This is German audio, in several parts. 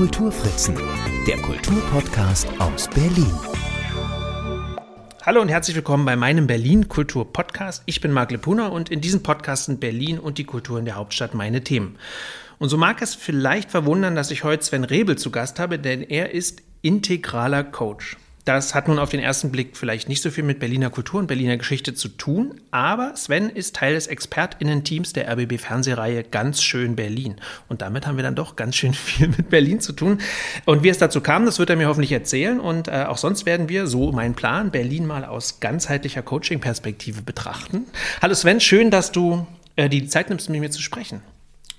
Kulturfritzen, der Kulturpodcast aus Berlin. Hallo und herzlich willkommen bei meinem Berlin Kultur Podcast. Ich bin Marc Lepuna und in diesem Podcast sind Berlin und die Kultur in der Hauptstadt meine Themen. Und so mag es vielleicht verwundern, dass ich heute Sven Rebel zu Gast habe, denn er ist integraler Coach. Das hat nun auf den ersten Blick vielleicht nicht so viel mit Berliner Kultur und Berliner Geschichte zu tun, aber Sven ist Teil des ExpertInnen-Teams der RBB-Fernsehreihe Ganz schön Berlin. Und damit haben wir dann doch ganz schön viel mit Berlin zu tun. Und wie es dazu kam, das wird er mir hoffentlich erzählen. Und äh, auch sonst werden wir, so mein Plan, Berlin mal aus ganzheitlicher Coaching-Perspektive betrachten. Hallo Sven, schön, dass du äh, die Zeit nimmst, mit mir zu sprechen.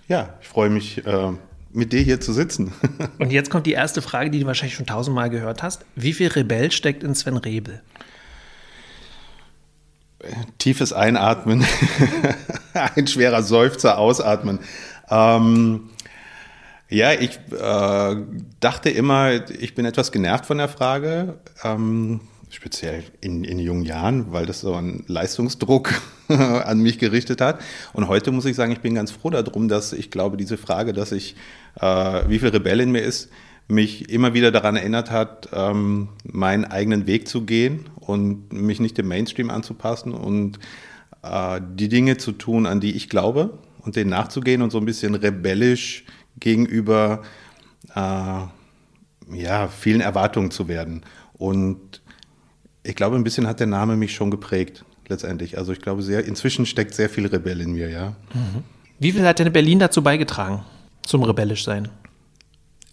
Ja, ich freue mich. Äh mit dir hier zu sitzen. Und jetzt kommt die erste Frage, die du wahrscheinlich schon tausendmal gehört hast. Wie viel Rebell steckt in Sven Rebel? Tiefes Einatmen, ein schwerer Seufzer ausatmen. Ähm, ja, ich äh, dachte immer, ich bin etwas genervt von der Frage. Ähm, speziell in, in jungen Jahren, weil das so einen Leistungsdruck an mich gerichtet hat. Und heute muss ich sagen, ich bin ganz froh darum, dass ich glaube, diese Frage, dass ich, äh, wie viel Rebell in mir ist, mich immer wieder daran erinnert hat, ähm, meinen eigenen Weg zu gehen und mich nicht dem Mainstream anzupassen und äh, die Dinge zu tun, an die ich glaube und denen nachzugehen und so ein bisschen rebellisch gegenüber äh, ja, vielen Erwartungen zu werden. Und ich glaube, ein bisschen hat der Name mich schon geprägt, letztendlich. Also ich glaube, sehr, inzwischen steckt sehr viel Rebell in mir, ja. Mhm. Wie viel hat denn Berlin dazu beigetragen, zum rebellisch sein?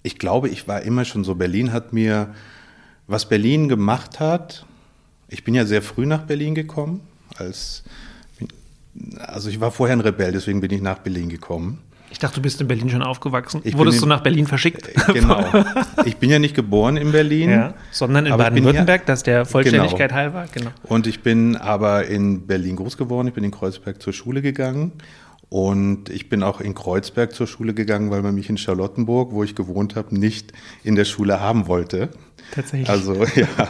Ich glaube, ich war immer schon so. Berlin hat mir, was Berlin gemacht hat, ich bin ja sehr früh nach Berlin gekommen, als, also ich war vorher ein Rebell, deswegen bin ich nach Berlin gekommen. Ich dachte, du bist in Berlin schon aufgewachsen. Ich Wurdest du nach Berlin verschickt? Äh, genau. Ich bin ja nicht geboren in Berlin. Ja, sondern in Baden-Württemberg, das der Vollständigkeit genau. halber. Genau. Und ich bin aber in Berlin groß geworden. Ich bin in Kreuzberg zur Schule gegangen. Und ich bin auch in Kreuzberg zur Schule gegangen, weil man mich in Charlottenburg, wo ich gewohnt habe, nicht in der Schule haben wollte. Tatsächlich. Also ja,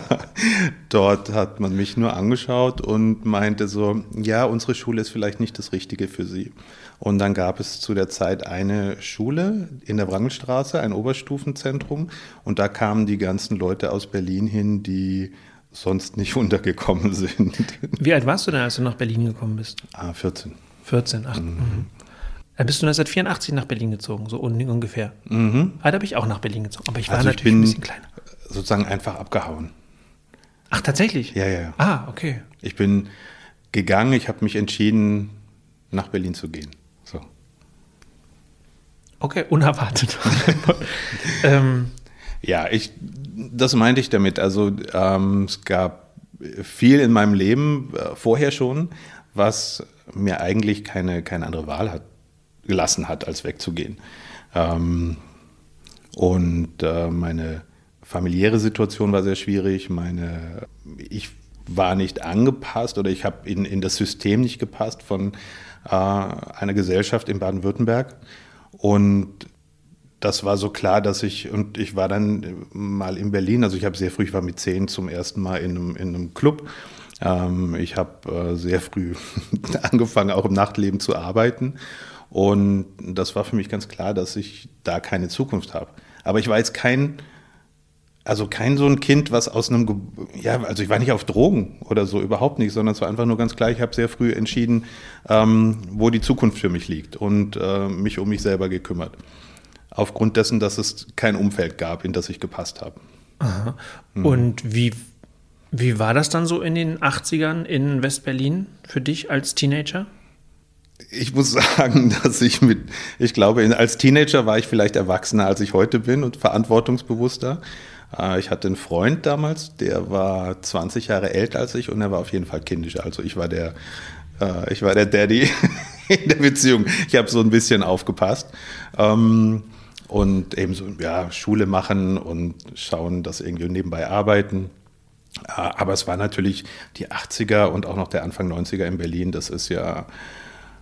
dort hat man mich nur angeschaut und meinte so, ja, unsere Schule ist vielleicht nicht das Richtige für Sie. Und dann gab es zu der Zeit eine Schule in der Wrangelstraße, ein Oberstufenzentrum. Und da kamen die ganzen Leute aus Berlin hin, die sonst nicht untergekommen sind. Wie alt warst du denn, als du nach Berlin gekommen bist? Ah, 14. 14, ach. Mhm. mhm. Dann bist du 1984 nach Berlin gezogen, so ungefähr. Mhm. Ah, da bin ich auch nach Berlin gezogen, aber ich war also natürlich ich ein bisschen kleiner. Sozusagen einfach abgehauen. Ach, tatsächlich? Ja, ja. Ah, okay. Ich bin gegangen, ich habe mich entschieden, nach Berlin zu gehen. So. Okay, unerwartet. ähm. Ja, ich, das meinte ich damit. Also ähm, es gab viel in meinem Leben äh, vorher schon, was mir eigentlich keine, keine andere Wahl hat, gelassen hat, als wegzugehen. Ähm, und äh, meine familiäre Situation war sehr schwierig. Meine, ich war nicht angepasst oder ich habe in, in das System nicht gepasst von äh, einer Gesellschaft in Baden-Württemberg. Und das war so klar, dass ich, und ich war dann mal in Berlin, also ich habe sehr früh, ich war mit zehn zum ersten Mal in einem, in einem Club. Ähm, ich habe äh, sehr früh angefangen, auch im Nachtleben zu arbeiten. Und das war für mich ganz klar, dass ich da keine Zukunft habe. Aber ich war jetzt kein also kein so ein Kind, was aus einem, ja, also ich war nicht auf Drogen oder so, überhaupt nicht, sondern es war einfach nur ganz klar, ich habe sehr früh entschieden, ähm, wo die Zukunft für mich liegt und äh, mich um mich selber gekümmert. Aufgrund dessen, dass es kein Umfeld gab, in das ich gepasst habe. Aha. Mhm. Und wie, wie war das dann so in den 80ern in West-Berlin für dich als Teenager? ich muss sagen, dass ich mit, ich glaube, als Teenager war ich vielleicht erwachsener, als ich heute bin und verantwortungsbewusster. Äh, ich hatte einen Freund damals, der war 20 Jahre älter als ich und er war auf jeden Fall kindisch. Also ich war der, äh, ich war der Daddy in der Beziehung. Ich habe so ein bisschen aufgepasst. Ähm, und eben so, ja, Schule machen und schauen, dass irgendwie nebenbei arbeiten. Äh, aber es war natürlich die 80er und auch noch der Anfang 90er in Berlin. Das ist ja,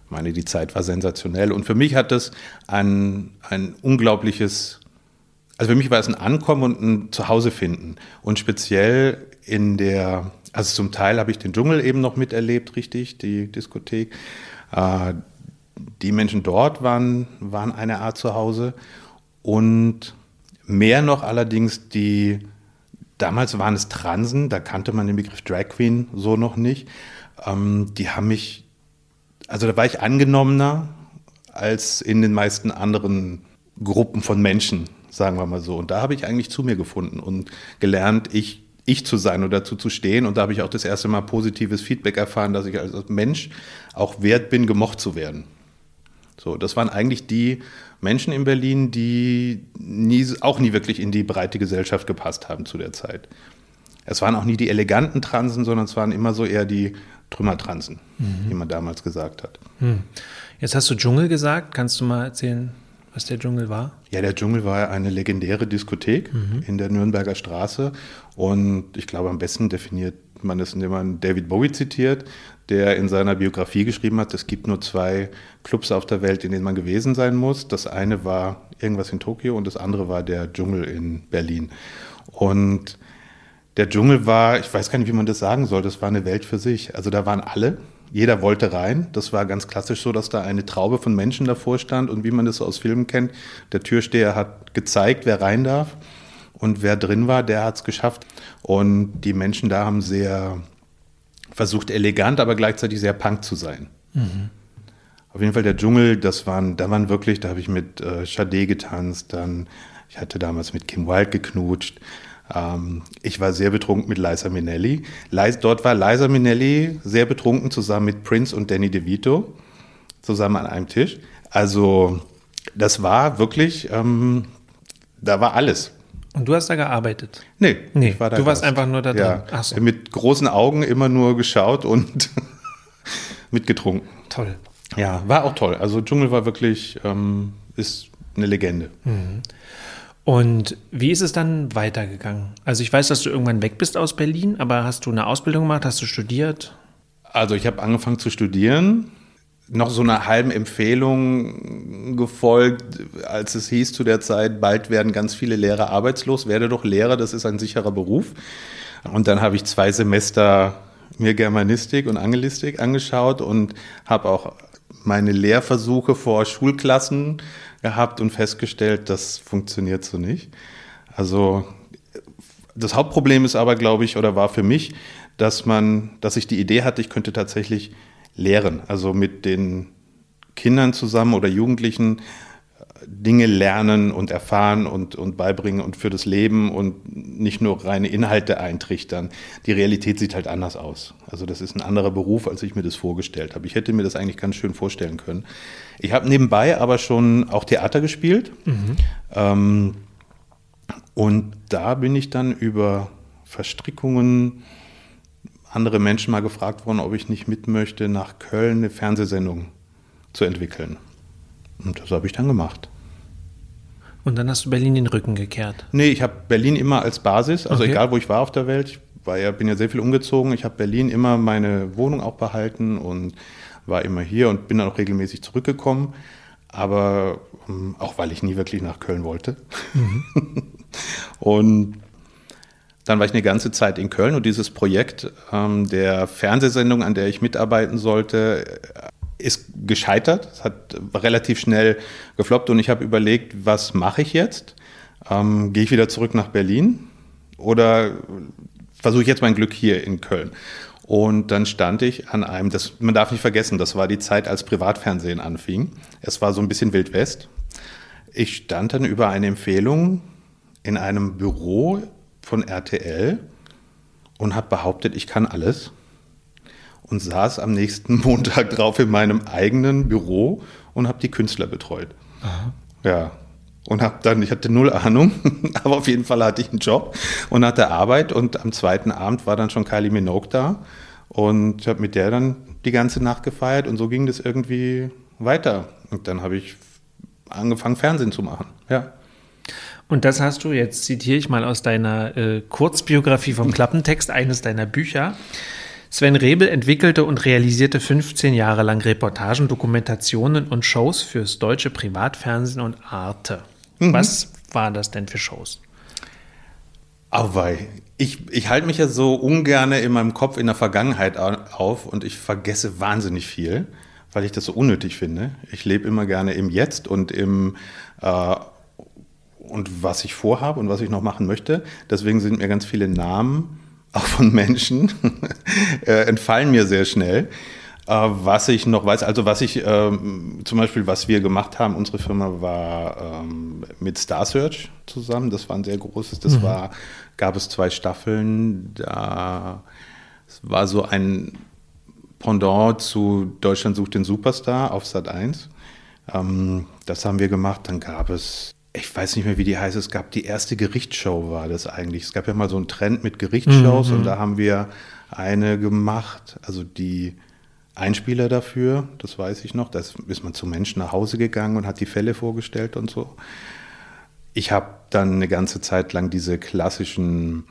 meine, die Zeit war sensationell. Und für mich hat das ein, ein unglaubliches also für mich war es ein Ankommen und ein Zuhause finden. Und speziell in der, also zum Teil habe ich den Dschungel eben noch miterlebt, richtig, die Diskothek. Äh, die Menschen dort waren, waren eine Art Zuhause. Und Mehr noch allerdings die, damals waren es Transen, da kannte man den Begriff Drag Queen so noch nicht. Ähm, die haben mich, also da war ich angenommener als in den meisten anderen Gruppen von Menschen, sagen wir mal so. Und da habe ich eigentlich zu mir gefunden und gelernt, ich, ich zu sein und dazu zu stehen. Und da habe ich auch das erste Mal positives Feedback erfahren, dass ich als Mensch auch wert bin, gemocht zu werden. So, das waren eigentlich die Menschen in Berlin, die nie, auch nie wirklich in die breite Gesellschaft gepasst haben zu der Zeit. Es waren auch nie die eleganten Transen, sondern es waren immer so eher die Trümmertransen, mhm. wie man damals gesagt hat. Mhm. Jetzt hast du Dschungel gesagt. Kannst du mal erzählen, was der Dschungel war? Ja, der Dschungel war eine legendäre Diskothek mhm. in der Nürnberger Straße. Und ich glaube, am besten definiert man das, indem man David Bowie zitiert, der in seiner Biografie geschrieben hat, es gibt nur zwei Clubs auf der Welt, in denen man gewesen sein muss. Das eine war irgendwas in Tokio und das andere war der Dschungel in Berlin. Und der Dschungel war, ich weiß gar nicht, wie man das sagen soll, das war eine Welt für sich. Also da waren alle, jeder wollte rein. Das war ganz klassisch so, dass da eine Traube von Menschen davor stand und wie man das aus Filmen kennt, der Türsteher hat gezeigt, wer rein darf und wer drin war, der hat es geschafft. Und die Menschen da haben sehr versucht, elegant, aber gleichzeitig sehr punk zu sein. Mhm. Auf jeden Fall der Dschungel, das waren, da waren wirklich, da habe ich mit äh, getanzt, dann, ich hatte damals mit Kim Wilde geknutscht. Ähm, ich war sehr betrunken mit Liza Minnelli. Leis, dort war Liza Minnelli sehr betrunken zusammen mit Prince und Danny DeVito zusammen an einem Tisch. Also das war wirklich, ähm, da war alles. Und du hast da gearbeitet? Nee, nee war du warst einfach nur da drin. Ja, Ach so. Mit großen Augen immer nur geschaut und mitgetrunken. Toll. Ja, war auch toll. Also Dschungel war wirklich, ähm, ist eine Legende. Mhm. Und wie ist es dann weitergegangen? Also ich weiß, dass du irgendwann weg bist aus Berlin, aber hast du eine Ausbildung gemacht, hast du studiert? Also ich habe angefangen zu studieren, noch so einer halben Empfehlung gefolgt, als es hieß zu der Zeit, bald werden ganz viele Lehrer arbeitslos, werde doch Lehrer, das ist ein sicherer Beruf. Und dann habe ich zwei Semester mir Germanistik und Angelistik angeschaut und habe auch meine Lehrversuche vor Schulklassen gehabt und festgestellt, das funktioniert so nicht. Also das Hauptproblem ist aber, glaube ich, oder war für mich, dass man, dass ich die Idee hatte, ich könnte tatsächlich lehren, also mit den Kindern zusammen oder Jugendlichen Dinge lernen und erfahren und, und beibringen und für das Leben und nicht nur reine Inhalte eintrichtern. Die Realität sieht halt anders aus. Also das ist ein anderer Beruf, als ich mir das vorgestellt habe. Ich hätte mir das eigentlich ganz schön vorstellen können. Ich habe nebenbei aber schon auch Theater gespielt. Mhm. Ähm, und da bin ich dann über Verstrickungen andere Menschen mal gefragt worden, ob ich nicht mit möchte, nach Köln eine Fernsehsendung zu entwickeln. Und das habe ich dann gemacht. Und dann hast du Berlin den Rücken gekehrt? Nee, ich habe Berlin immer als Basis, also okay. egal wo ich war auf der Welt. Ich war ja, bin ja sehr viel umgezogen. Ich habe Berlin immer meine Wohnung auch behalten und war immer hier und bin dann auch regelmäßig zurückgekommen. Aber ähm, auch weil ich nie wirklich nach Köln wollte. Mhm. und dann war ich eine ganze Zeit in Köln und dieses Projekt ähm, der Fernsehsendung, an der ich mitarbeiten sollte, ist gescheitert. Es hat relativ schnell gefloppt und ich habe überlegt, was mache ich jetzt? Ähm, Gehe ich wieder zurück nach Berlin oder versuche ich jetzt mein Glück hier in Köln? Und dann stand ich an einem, das, man darf nicht vergessen, das war die Zeit, als Privatfernsehen anfing. Es war so ein bisschen Wild West. Ich stand dann über eine Empfehlung in einem Büro von RTL und habe behauptet, ich kann alles und saß am nächsten Montag drauf in meinem eigenen Büro und habe die Künstler betreut. Aha. Ja. Und habe dann, ich hatte null Ahnung, aber auf jeden Fall hatte ich einen Job und hatte Arbeit und am zweiten Abend war dann schon Kylie Minogue da und ich habe mit der dann die ganze Nacht gefeiert und so ging das irgendwie weiter. Und dann habe ich angefangen, Fernsehen zu machen. Ja. Und das hast du, jetzt zitiere ich mal aus deiner äh, Kurzbiografie vom Klappentext eines deiner Bücher. Sven Rebel entwickelte und realisierte 15 Jahre lang Reportagen, Dokumentationen und Shows fürs deutsche Privatfernsehen und Arte. Mhm. Was waren das denn für Shows? Auwei. Ich, ich halte mich ja so ungern in meinem Kopf in der Vergangenheit auf und ich vergesse wahnsinnig viel, weil ich das so unnötig finde. Ich lebe immer gerne im Jetzt und im äh, und was ich vorhabe und was ich noch machen möchte. Deswegen sind mir ganz viele Namen, auch von Menschen, äh, entfallen mir sehr schnell. Äh, was ich noch weiß, also was ich ähm, zum Beispiel, was wir gemacht haben, unsere Firma war ähm, mit Star Search zusammen. Das war ein sehr großes. Das mhm. war, gab es zwei Staffeln. Da war so ein Pendant zu Deutschland sucht den Superstar auf Sat 1. Ähm, das haben wir gemacht. Dann gab es ich weiß nicht mehr, wie die heißt, es gab die erste Gerichtsshow, war das eigentlich. Es gab ja mal so einen Trend mit Gerichtsshows mhm. und da haben wir eine gemacht, also die Einspieler dafür, das weiß ich noch. Da ist man zu Menschen nach Hause gegangen und hat die Fälle vorgestellt und so. Ich habe dann eine ganze Zeit lang diese klassischen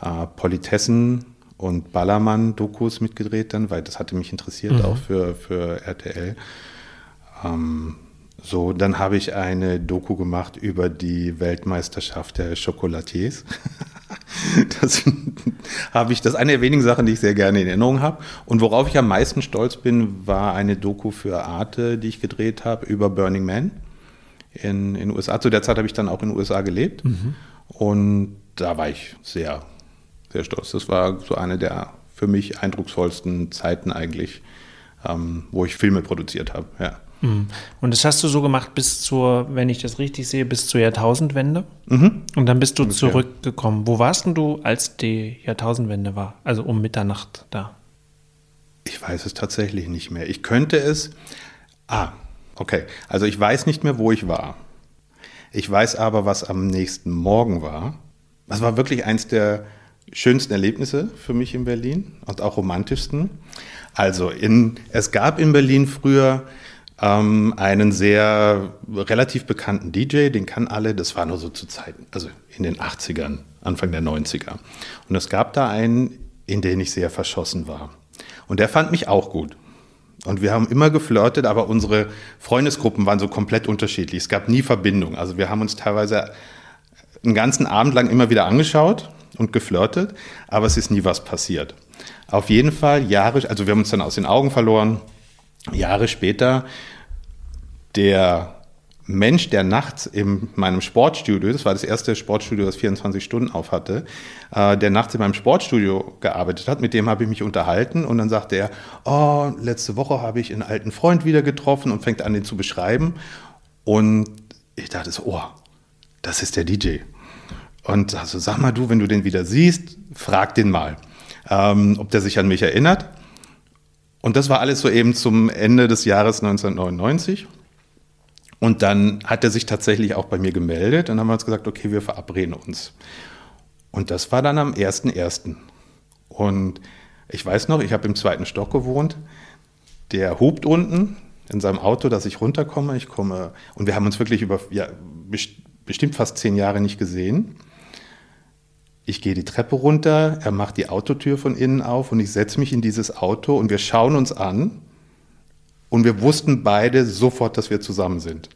äh, Politessen und Ballermann-Dokus mitgedreht, dann, weil das hatte mich interessiert, mhm. auch für, für RTL. Ähm, so, dann habe ich eine Doku gemacht über die Weltmeisterschaft der Chocolatiers. Das habe ich, das ist eine der wenigen Sachen, die ich sehr gerne in Erinnerung habe. Und worauf ich am meisten stolz bin, war eine Doku für Arte, die ich gedreht habe über Burning Man in den USA. Zu der Zeit habe ich dann auch in den USA gelebt. Mhm. Und da war ich sehr, sehr stolz. Das war so eine der für mich eindrucksvollsten Zeiten eigentlich, ähm, wo ich Filme produziert habe. Ja. Mhm. Und das hast du so gemacht bis zur, wenn ich das richtig sehe, bis zur Jahrtausendwende. Mhm. Und dann bist du Ungefähr. zurückgekommen. Wo warst denn du, als die Jahrtausendwende war? Also um Mitternacht da? Ich weiß es tatsächlich nicht mehr. Ich könnte es. Ah, okay. Also ich weiß nicht mehr, wo ich war. Ich weiß aber, was am nächsten Morgen war. Das war wirklich eins der schönsten Erlebnisse für mich in Berlin und auch romantischsten. Also in, es gab in Berlin früher ähm, einen sehr relativ bekannten DJ, den kann alle, das war nur so zu Zeiten, also in den 80ern, Anfang der 90er. Und es gab da einen, in den ich sehr verschossen war. Und der fand mich auch gut. Und wir haben immer geflirtet, aber unsere Freundesgruppen waren so komplett unterschiedlich. Es gab nie Verbindung. Also wir haben uns teilweise einen ganzen Abend lang immer wieder angeschaut und geflirtet, aber es ist nie was passiert. Auf jeden Fall Jahre, also wir haben uns dann aus den Augen verloren Jahre später der Mensch, der nachts in meinem Sportstudio, das war das erste Sportstudio, das 24 Stunden auf hatte, äh, der nachts in meinem Sportstudio gearbeitet hat, mit dem habe ich mich unterhalten und dann sagte er, oh, letzte Woche habe ich einen alten Freund wieder getroffen und fängt an, den zu beschreiben. Und ich dachte so, oh, das ist der DJ. Und also sag mal du, wenn du den wieder siehst, frag den mal, ähm, ob der sich an mich erinnert. Und das war alles so eben zum Ende des Jahres 1999. Und dann hat er sich tatsächlich auch bei mir gemeldet und haben wir uns gesagt, okay, wir verabreden uns. Und das war dann am 1.1. Und ich weiß noch, ich habe im zweiten Stock gewohnt. Der hupt unten in seinem Auto, dass ich runterkomme. Ich komme und wir haben uns wirklich über ja, bestimmt fast zehn Jahre nicht gesehen. Ich gehe die Treppe runter, er macht die Autotür von innen auf und ich setze mich in dieses Auto und wir schauen uns an und wir wussten beide sofort, dass wir zusammen sind.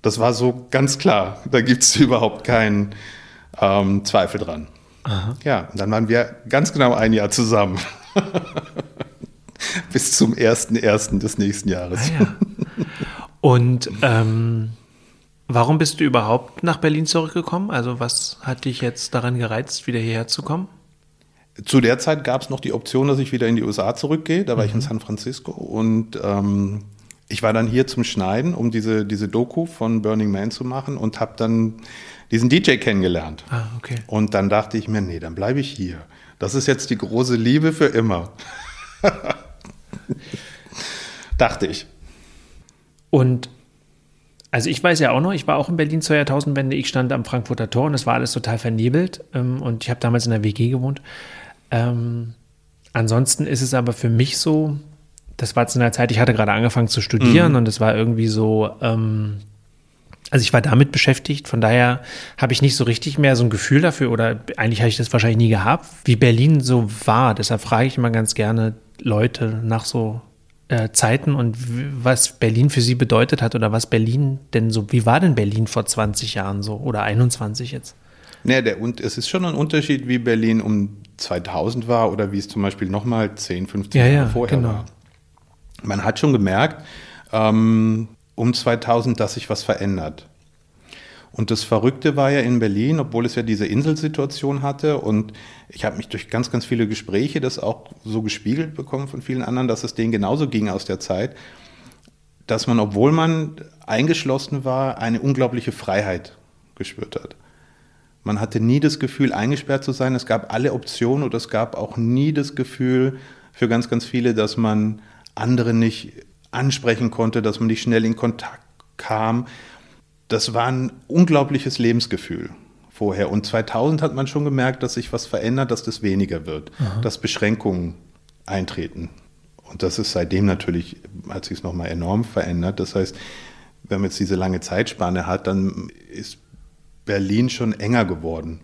Das war so ganz klar. Da gibt es überhaupt keinen ähm, Zweifel dran. Aha. Ja, und dann waren wir ganz genau ein Jahr zusammen. Bis zum 1.1. des nächsten Jahres. Ah, ja. Und ähm, Warum bist du überhaupt nach Berlin zurückgekommen? Also was hat dich jetzt daran gereizt, wieder hierher zu kommen? Zu der Zeit gab es noch die Option, dass ich wieder in die USA zurückgehe. Da war mhm. ich in mhm. San Francisco und ähm, ich war dann hier zum Schneiden, um diese, diese Doku von Burning Man zu machen und habe dann diesen DJ kennengelernt. Ah, okay. Und dann dachte ich mir, nee, dann bleibe ich hier. Das ist jetzt die große Liebe für immer. dachte ich. Und also ich weiß ja auch noch, ich war auch in Berlin zur Jahrtausendwende, ich stand am Frankfurter Tor und es war alles total vernebelt ähm, und ich habe damals in der WG gewohnt. Ähm, ansonsten ist es aber für mich so, das war zu einer Zeit, ich hatte gerade angefangen zu studieren mhm. und es war irgendwie so, ähm, also ich war damit beschäftigt, von daher habe ich nicht so richtig mehr so ein Gefühl dafür oder eigentlich habe ich das wahrscheinlich nie gehabt, wie Berlin so war. Deshalb frage ich immer ganz gerne Leute nach so äh, Zeiten und was Berlin für Sie bedeutet hat oder was Berlin denn so, wie war denn Berlin vor 20 Jahren so oder 21 jetzt? Nee, der, und es ist schon ein Unterschied, wie Berlin um 2000 war oder wie es zum Beispiel nochmal 10, 15 ja, Jahre ja, vorher genau. war. Man hat schon gemerkt, ähm, um 2000, dass sich was verändert. Und das Verrückte war ja in Berlin, obwohl es ja diese Inselsituation hatte und ich habe mich durch ganz, ganz viele Gespräche das auch so gespiegelt bekommen von vielen anderen, dass es denen genauso ging aus der Zeit, dass man, obwohl man eingeschlossen war, eine unglaubliche Freiheit gespürt hat. Man hatte nie das Gefühl, eingesperrt zu sein. Es gab alle Optionen und es gab auch nie das Gefühl für ganz, ganz viele, dass man andere nicht ansprechen konnte, dass man nicht schnell in Kontakt kam das war ein unglaubliches Lebensgefühl vorher. Und 2000 hat man schon gemerkt, dass sich was verändert, dass das weniger wird, Aha. dass Beschränkungen eintreten. Und das ist seitdem natürlich, hat sich es nochmal enorm verändert. Das heißt, wenn man jetzt diese lange Zeitspanne hat, dann ist Berlin schon enger geworden,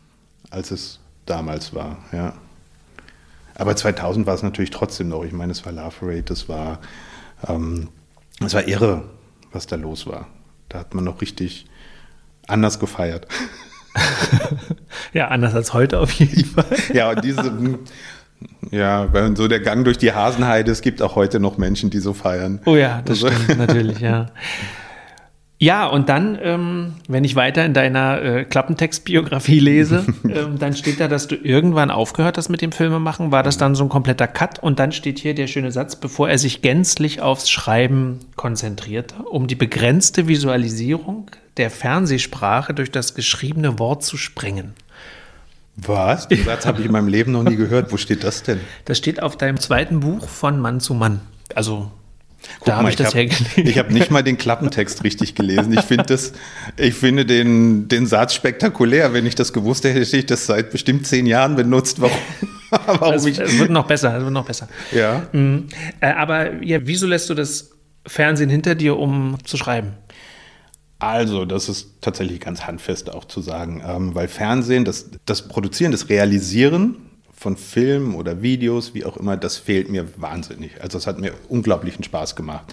als es damals war. Ja. Aber 2000 war es natürlich trotzdem noch. Ich meine, es war Love Parade, das war, ähm, es war irre, was da los war. Da hat man noch richtig anders gefeiert. ja, anders als heute auf jeden Fall. ja, und diese, ja, so der Gang durch die Hasenheide, es gibt auch heute noch Menschen, die so feiern. Oh ja, das also. stimmt natürlich, ja. Ja, und dann, ähm, wenn ich weiter in deiner äh, Klappentextbiografie lese, ähm, dann steht da, dass du irgendwann aufgehört hast mit dem Filmemachen. War das dann so ein kompletter Cut? Und dann steht hier der schöne Satz, bevor er sich gänzlich aufs Schreiben konzentrierte, um die begrenzte Visualisierung der Fernsehsprache durch das geschriebene Wort zu sprengen. Was? Den Satz habe ich in meinem Leben noch nie gehört. Wo steht das denn? Das steht auf deinem zweiten Buch von Mann zu Mann. Also Guck da habe ich das hergelegt. Ich habe nicht mal den Klappentext richtig gelesen. Ich, find das, ich finde den, den Satz spektakulär. Wenn ich das gewusst hätte, hätte ich das seit bestimmt zehn Jahren benutzt. Warum? warum es, es wird noch besser, es wird noch besser. Ja. Mhm. Äh, aber ja, wieso lässt du das Fernsehen hinter dir, um zu schreiben? Also, das ist tatsächlich ganz handfest auch zu sagen, ähm, weil Fernsehen, das, das Produzieren, das Realisieren von Filmen oder Videos, wie auch immer, das fehlt mir wahnsinnig. Also es hat mir unglaublichen Spaß gemacht.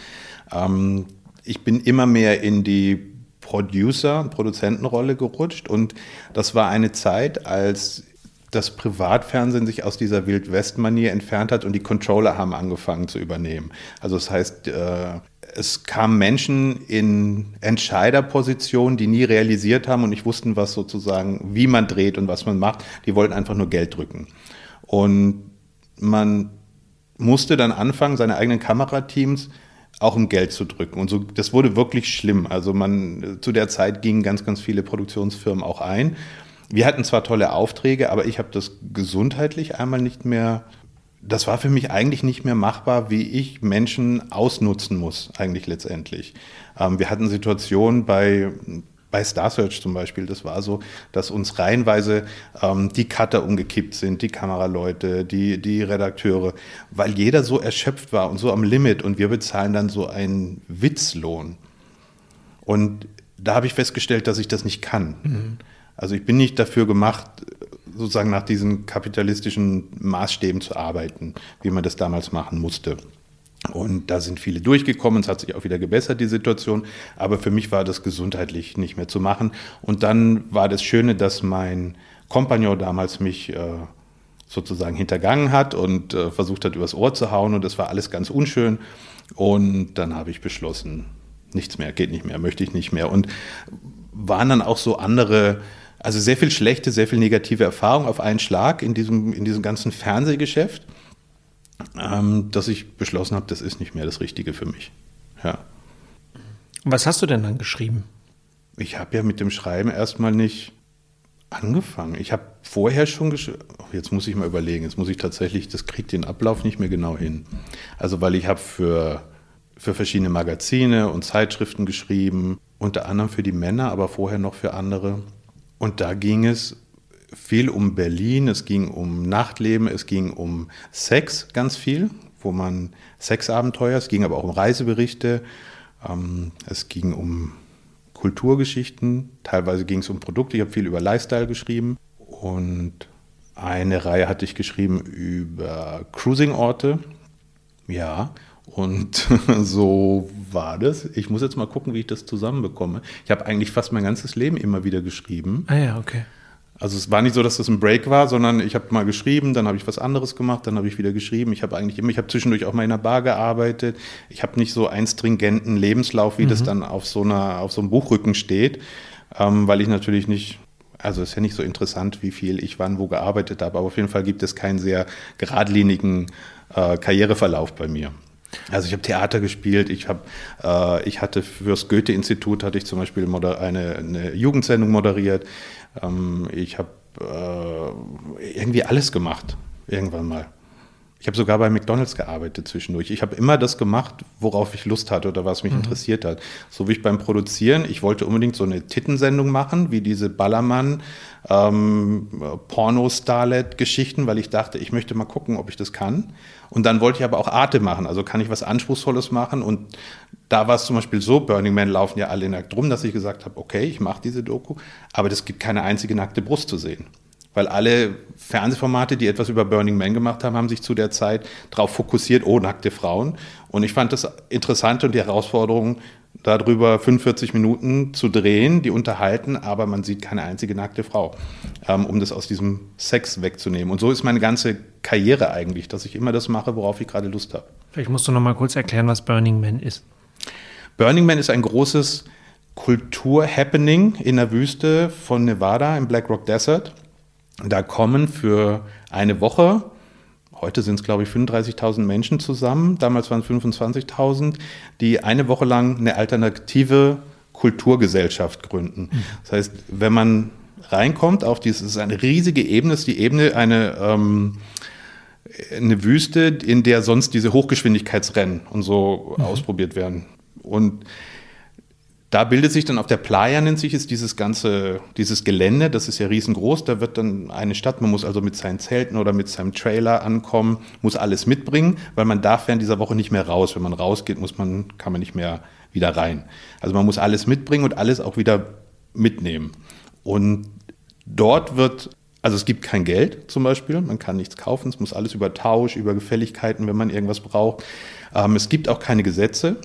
Ähm, ich bin immer mehr in die Producer, Produzentenrolle gerutscht und das war eine Zeit, als das Privatfernsehen sich aus dieser Wild-West-Manier entfernt hat und die Controller haben angefangen zu übernehmen. Also das heißt, äh, es kamen Menschen in Entscheiderpositionen, die nie realisiert haben und nicht wussten, was sozusagen, wie man dreht und was man macht. Die wollten einfach nur Geld drücken. Und man musste dann anfangen, seine eigenen Kamerateams auch um Geld zu drücken. Und so, das wurde wirklich schlimm. Also man, zu der Zeit gingen ganz, ganz viele Produktionsfirmen auch ein. Wir hatten zwar tolle Aufträge, aber ich habe das gesundheitlich einmal nicht mehr, das war für mich eigentlich nicht mehr machbar, wie ich Menschen ausnutzen muss, eigentlich letztendlich. Ähm, wir hatten Situationen bei bei Star Search zum Beispiel, das war so, dass uns reihenweise ähm, die Cutter umgekippt sind, die Kameraleute, die, die Redakteure, weil jeder so erschöpft war und so am Limit und wir bezahlen dann so einen Witzlohn. Und da habe ich festgestellt, dass ich das nicht kann. Mhm. Also ich bin nicht dafür gemacht, sozusagen nach diesen kapitalistischen Maßstäben zu arbeiten, wie man das damals machen musste. Und da sind viele durchgekommen, es hat sich auch wieder gebessert, die Situation. Aber für mich war das gesundheitlich nicht mehr zu machen. Und dann war das Schöne, dass mein Kompagnon damals mich äh, sozusagen hintergangen hat und äh, versucht hat, übers Ohr zu hauen. Und das war alles ganz unschön. Und dann habe ich beschlossen, nichts mehr, geht nicht mehr, möchte ich nicht mehr. Und waren dann auch so andere, also sehr viel schlechte, sehr viel negative Erfahrungen auf einen Schlag in diesem, in diesem ganzen Fernsehgeschäft ähm, dass ich beschlossen habe, das ist nicht mehr das Richtige für mich. Ja. Was hast du denn dann geschrieben? Ich habe ja mit dem Schreiben erstmal nicht angefangen. Ich habe vorher schon geschrieben, oh, jetzt muss ich mal überlegen, jetzt muss ich tatsächlich, das kriegt den Ablauf nicht mehr genau hin. Also weil ich habe für, für verschiedene Magazine und Zeitschriften geschrieben, unter anderem für die Männer, aber vorher noch für andere. Und da ging es viel um Berlin, es ging um Nachtleben, es ging um Sex ganz viel, wo man Sexabenteuer, es ging aber auch um Reiseberichte, ähm, es ging um Kulturgeschichten, teilweise ging es um Produkte, ich habe viel über Lifestyle geschrieben und eine Reihe hatte ich geschrieben über Cruising-Orte, ja, und so war das. Ich muss jetzt mal gucken, wie ich das zusammenbekomme. Ich habe eigentlich fast mein ganzes Leben immer wieder geschrieben. Ah ja, okay. Also es war nicht so, dass das ein Break war, sondern ich habe mal geschrieben, dann habe ich was anderes gemacht, dann habe ich wieder geschrieben. Ich habe eigentlich immer, ich habe zwischendurch auch mal in einer Bar gearbeitet. Ich habe nicht so einen stringenten Lebenslauf, wie mhm. das dann auf so einer, auf so einem Buchrücken steht, ähm, weil ich natürlich nicht, also ist ja nicht so interessant, wie viel ich wann wo gearbeitet habe, aber auf jeden Fall gibt es keinen sehr geradlinigen äh, Karriereverlauf bei mir. Also ich habe Theater gespielt, ich, hab, äh, ich hatte fürs Goethe-Institut hatte ich zum Beispiel eine, eine Jugendsendung moderiert. Ähm, ich habe äh, irgendwie alles gemacht, irgendwann mal. Ich habe sogar bei McDonald's gearbeitet zwischendurch. Ich habe immer das gemacht, worauf ich Lust hatte oder was mich mhm. interessiert hat. So wie ich beim Produzieren, ich wollte unbedingt so eine Tittensendung machen, wie diese Ballermann, ähm, Porno-Starlet-Geschichten, weil ich dachte, ich möchte mal gucken, ob ich das kann. Und dann wollte ich aber auch Arte machen, also kann ich was Anspruchsvolles machen. Und da war es zum Beispiel so, Burning Man laufen ja alle nackt rum, dass ich gesagt habe, okay, ich mache diese Doku, aber das gibt keine einzige nackte Brust zu sehen weil alle Fernsehformate, die etwas über Burning Man gemacht haben, haben sich zu der Zeit darauf fokussiert, oh, nackte Frauen. Und ich fand das interessant und die Herausforderung, darüber 45 Minuten zu drehen, die unterhalten, aber man sieht keine einzige nackte Frau, ähm, um das aus diesem Sex wegzunehmen. Und so ist meine ganze Karriere eigentlich, dass ich immer das mache, worauf ich gerade Lust habe. Vielleicht musst du noch mal kurz erklären, was Burning Man ist. Burning Man ist ein großes Kultur-Happening in der Wüste von Nevada im Black Rock Desert. Da kommen für eine Woche, heute sind es glaube ich 35.000 Menschen zusammen, damals waren es 25.000, die eine Woche lang eine alternative Kulturgesellschaft gründen. Mhm. Das heißt, wenn man reinkommt auf dieses, ist eine riesige Ebene, ist die Ebene eine, ähm, eine Wüste, in der sonst diese Hochgeschwindigkeitsrennen und so mhm. ausprobiert werden. Und da bildet sich dann auf der Playa, nennt sich es, dieses ganze, dieses Gelände, das ist ja riesengroß, da wird dann eine Stadt, man muss also mit seinen Zelten oder mit seinem Trailer ankommen, muss alles mitbringen, weil man darf während dieser Woche nicht mehr raus. Wenn man rausgeht, muss man, kann man nicht mehr wieder rein. Also man muss alles mitbringen und alles auch wieder mitnehmen. Und dort wird, also es gibt kein Geld zum Beispiel, man kann nichts kaufen, es muss alles über Tausch, über Gefälligkeiten, wenn man irgendwas braucht. Ähm, es gibt auch keine Gesetze,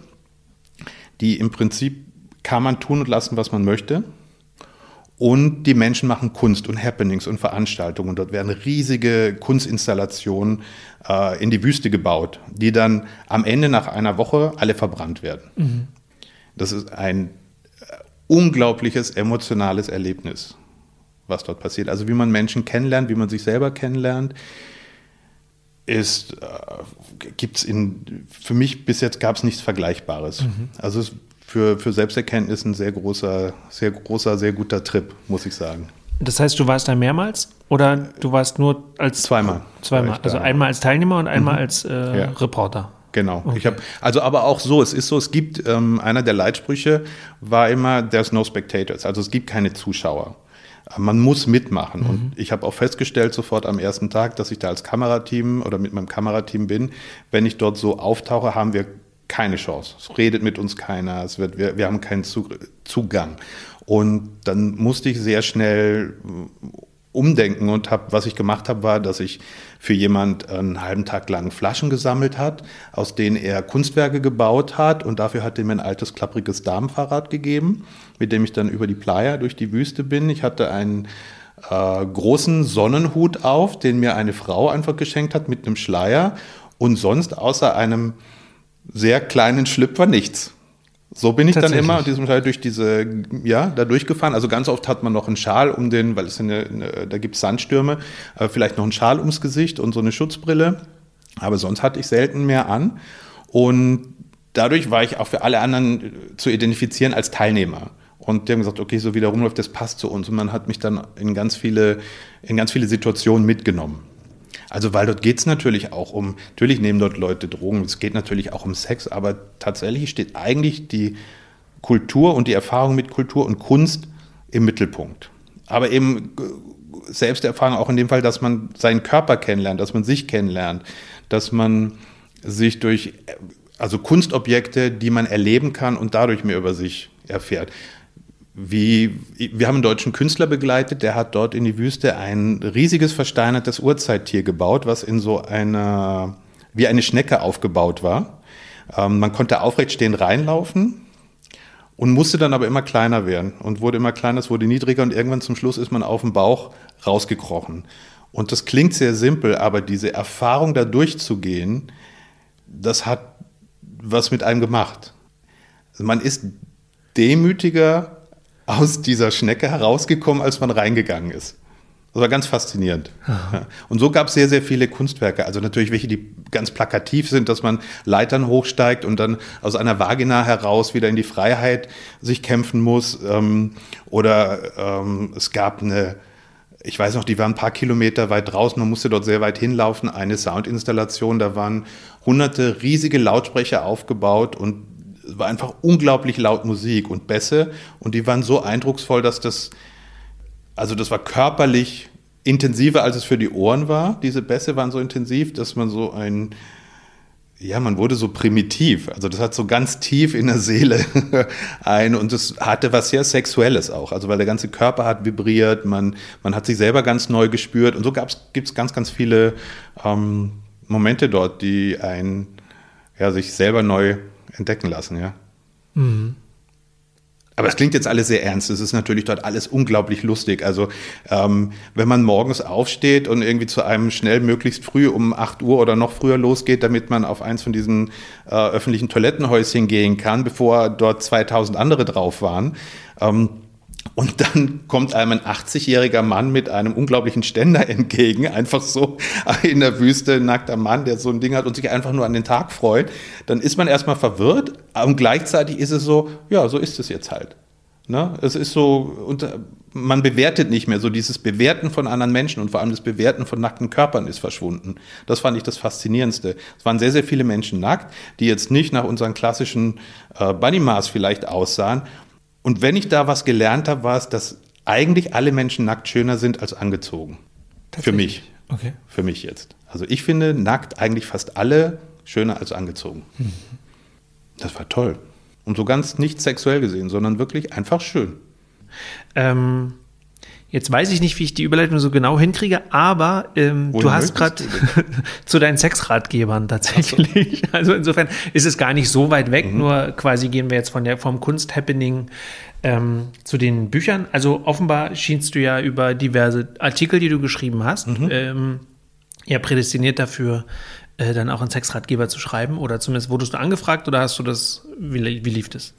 die im Prinzip kann man tun und lassen, was man möchte. Und die Menschen machen Kunst und Happenings und Veranstaltungen. Und dort werden riesige Kunstinstallationen äh, in die Wüste gebaut, die dann am Ende nach einer Woche alle verbrannt werden. Mhm. Das ist ein äh, unglaubliches emotionales Erlebnis, was dort passiert. Also wie man Menschen kennenlernt, wie man sich selber kennenlernt, ist, äh, gibt es in, für mich bis jetzt gab es nichts Vergleichbares. Mhm. Also es für, für Selbsterkenntnis ein sehr großer, sehr großer, sehr guter Trip, muss ich sagen. Das heißt, du warst da mehrmals oder du warst nur als zweimal? Zweimal, also einmal als Teilnehmer und einmal mhm. als äh, ja. Reporter. Genau. Okay. Ich habe also aber auch so, es ist so, es gibt ähm, einer der Leitsprüche war immer there's no spectators, also es gibt keine Zuschauer. Man muss mitmachen. Mhm. Und ich habe auch festgestellt sofort am ersten Tag, dass ich da als Kamerateam oder mit meinem Kamerateam bin. Wenn ich dort so auftauche, haben wir keine Chance. Es redet mit uns keiner, es wird, wir, wir haben keinen Zugang. Und dann musste ich sehr schnell äh, umdenken und hab, was ich gemacht habe, war, dass ich für jemand einen halben Tag lang Flaschen gesammelt hat, aus denen er Kunstwerke gebaut hat und dafür hat er mir ein altes klappriges Damenfahrrad gegeben, mit dem ich dann über die Playa durch die Wüste bin. Ich hatte einen äh, großen Sonnenhut auf, den mir eine Frau einfach geschenkt hat mit einem Schleier und sonst außer einem sehr kleinen Schlüpfer nichts. So bin ich dann immer diesem Teil durch diese, ja, da durchgefahren. Also ganz oft hat man noch einen Schal um den, weil es eine, eine da gibt es Sandstürme, äh, vielleicht noch einen Schal ums Gesicht und so eine Schutzbrille. Aber sonst hatte ich selten mehr an. Und dadurch war ich auch für alle anderen äh, zu identifizieren als Teilnehmer. Und die haben gesagt, okay, so wie der rumläuft, das passt zu uns. Und man hat mich dann in ganz viele, in ganz viele Situationen mitgenommen. Also weil dort geht es natürlich auch um, natürlich nehmen dort Leute Drogen, es geht natürlich auch um Sex, aber tatsächlich steht eigentlich die Kultur und die Erfahrung mit Kultur und Kunst im Mittelpunkt. Aber eben äh, Selbsterfahrung auch in dem Fall, dass man seinen Körper kennenlernt, dass man sich kennenlernt, dass man sich durch also Kunstobjekte, die man erleben kann und dadurch mehr über sich erfährt wie, wir haben einen deutschen Künstler begleitet, der hat dort in die Wüste ein riesiges versteinertes Urzeittier gebaut, was in so einer, wie eine Schnecke aufgebaut war. Ähm, man konnte aufrecht stehen reinlaufen und musste dann aber immer kleiner werden und wurde immer kleiner, es wurde niedriger und irgendwann zum Schluss ist man auf dem Bauch rausgekrochen. Und das klingt sehr simpel, aber diese Erfahrung da durchzugehen, das hat was mit einem gemacht. Also man ist demütiger aus dieser Schnecke herausgekommen, als man reingegangen ist. Das war ganz faszinierend. Ja. Und so gab es sehr, sehr viele Kunstwerke. Also natürlich welche, die ganz plakativ sind, dass man Leitern hochsteigt und dann aus einer Vagina heraus wieder in die Freiheit sich kämpfen muss. Ähm, oder ähm, es gab eine, ich weiß noch, die war ein paar Kilometer weit draußen, man musste dort sehr weit hinlaufen, eine Soundinstallation, da waren hunderte riesige Lautsprecher aufgebaut und war einfach unglaublich laut Musik und Bässe und die waren so eindrucksvoll, dass das also das war körperlich intensiver, als es für die Ohren war. Diese Bässe waren so intensiv, dass man so ein, ja, man wurde so primitiv. Also das hat so ganz tief in der Seele ein und es hatte was sehr Sexuelles auch. Also weil der ganze Körper hat vibriert, man, man hat sich selber ganz neu gespürt und so gibt es ganz, ganz viele ähm, Momente dort, die einen ja, sich selber neu entdecken lassen, ja. Mhm. Aber es klingt jetzt alles sehr ernst. Es ist natürlich dort alles unglaublich lustig. Also ähm, wenn man morgens aufsteht und irgendwie zu einem schnell möglichst früh um 8 Uhr oder noch früher losgeht, damit man auf eins von diesen äh, öffentlichen Toilettenhäuschen gehen kann, bevor dort 2000 andere drauf waren. Ähm, und dann kommt einem ein 80-jähriger Mann mit einem unglaublichen Ständer entgegen, einfach so in der Wüste, nackter Mann, der so ein Ding hat und sich einfach nur an den Tag freut. Dann ist man erstmal verwirrt und gleichzeitig ist es so, ja, so ist es jetzt halt. Ne? Es ist so, und man bewertet nicht mehr. So dieses Bewerten von anderen Menschen und vor allem das Bewerten von nackten Körpern ist verschwunden. Das fand ich das Faszinierendste. Es waren sehr, sehr viele Menschen nackt, die jetzt nicht nach unseren klassischen äh, Bunny-Maß vielleicht aussahen und wenn ich da was gelernt habe, war es, dass eigentlich alle Menschen nackt schöner sind als angezogen. Für mich. Okay. Für mich jetzt. Also ich finde nackt eigentlich fast alle schöner als angezogen. Mhm. Das war toll. Und so ganz nicht sexuell gesehen, sondern wirklich einfach schön. Ähm, Jetzt weiß ich nicht, wie ich die Überleitung so genau hinkriege, aber ähm, du hast gerade zu deinen Sexratgebern tatsächlich. So. Also insofern ist es gar nicht so weit weg, mhm. nur quasi gehen wir jetzt von der, vom Kunsthappening ähm, zu den Büchern. Also offenbar schienst du ja über diverse Artikel, die du geschrieben hast, mhm. ähm, ja prädestiniert dafür, äh, dann auch einen Sexratgeber zu schreiben. Oder zumindest wurdest du angefragt oder hast du das, wie, wie lief das?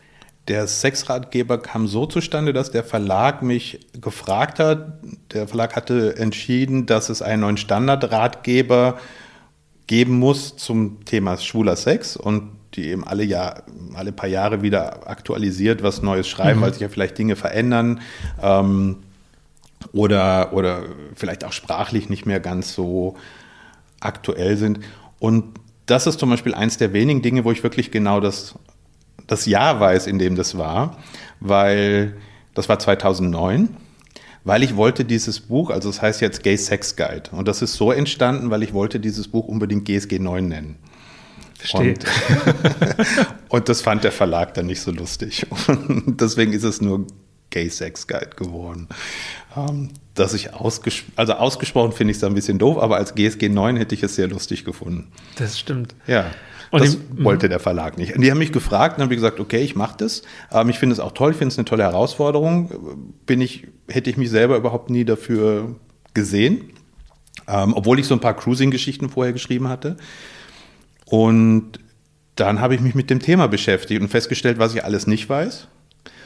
Der Sexratgeber kam so zustande, dass der Verlag mich gefragt hat. Der Verlag hatte entschieden, dass es einen neuen Standardratgeber geben muss zum Thema schwuler Sex und die eben alle, Jahr, alle paar Jahre wieder aktualisiert, was Neues schreiben, mhm. weil sich ja vielleicht Dinge verändern ähm, oder, oder vielleicht auch sprachlich nicht mehr ganz so aktuell sind. Und das ist zum Beispiel eins der wenigen Dinge, wo ich wirklich genau das das Jahr weiß, in dem das war, weil das war 2009 weil ich wollte dieses Buch, also es das heißt jetzt Gay Sex Guide, und das ist so entstanden, weil ich wollte dieses Buch unbedingt GSG 9 nennen. Verstehe. Und, und, das fand der Verlag dann nicht so lustig. Und deswegen ist es nur Gay Sex Guide geworden. Ähm, dass ich ausges also ausgesprochen finde ich es ein bisschen doof, aber als GSG 9 hätte ich es sehr lustig gefunden. Das stimmt. Ja. Und das im, wollte der Verlag nicht. Und die haben mich gefragt und haben gesagt, okay, ich mache das. Ähm, ich finde es auch toll, ich finde es eine tolle Herausforderung. Bin ich, hätte ich mich selber überhaupt nie dafür gesehen, ähm, obwohl ich so ein paar Cruising-Geschichten vorher geschrieben hatte. Und dann habe ich mich mit dem Thema beschäftigt und festgestellt, was ich alles nicht weiß.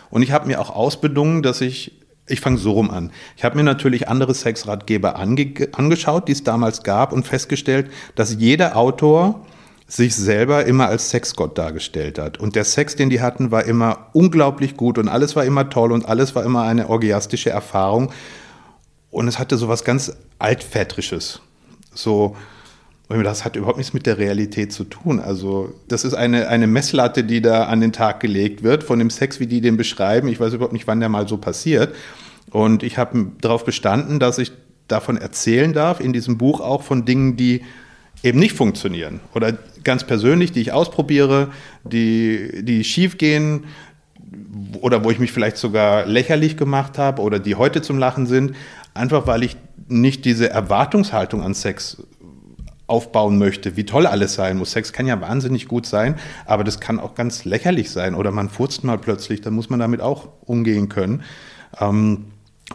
Und ich habe mir auch ausbedungen, dass ich ich fange so rum an. Ich habe mir natürlich andere Sexratgeber ange angeschaut, die es damals gab, und festgestellt, dass jeder Autor sich selber immer als Sexgott dargestellt hat. Und der Sex, den die hatten, war immer unglaublich gut und alles war immer toll und alles war immer eine orgiastische Erfahrung. Und es hatte so was ganz Altvätrisches. So, das hat überhaupt nichts mit der Realität zu tun. Also, das ist eine, eine Messlatte, die da an den Tag gelegt wird, von dem Sex, wie die den beschreiben. Ich weiß überhaupt nicht, wann der mal so passiert. Und ich habe darauf bestanden, dass ich davon erzählen darf, in diesem Buch auch von Dingen, die eben nicht funktionieren. Oder ganz persönlich, die ich ausprobiere, die, die schief gehen oder wo ich mich vielleicht sogar lächerlich gemacht habe oder die heute zum Lachen sind, einfach weil ich nicht diese Erwartungshaltung an Sex aufbauen möchte, wie toll alles sein muss. Sex kann ja wahnsinnig gut sein, aber das kann auch ganz lächerlich sein. Oder man furzt mal plötzlich, dann muss man damit auch umgehen können. Ähm,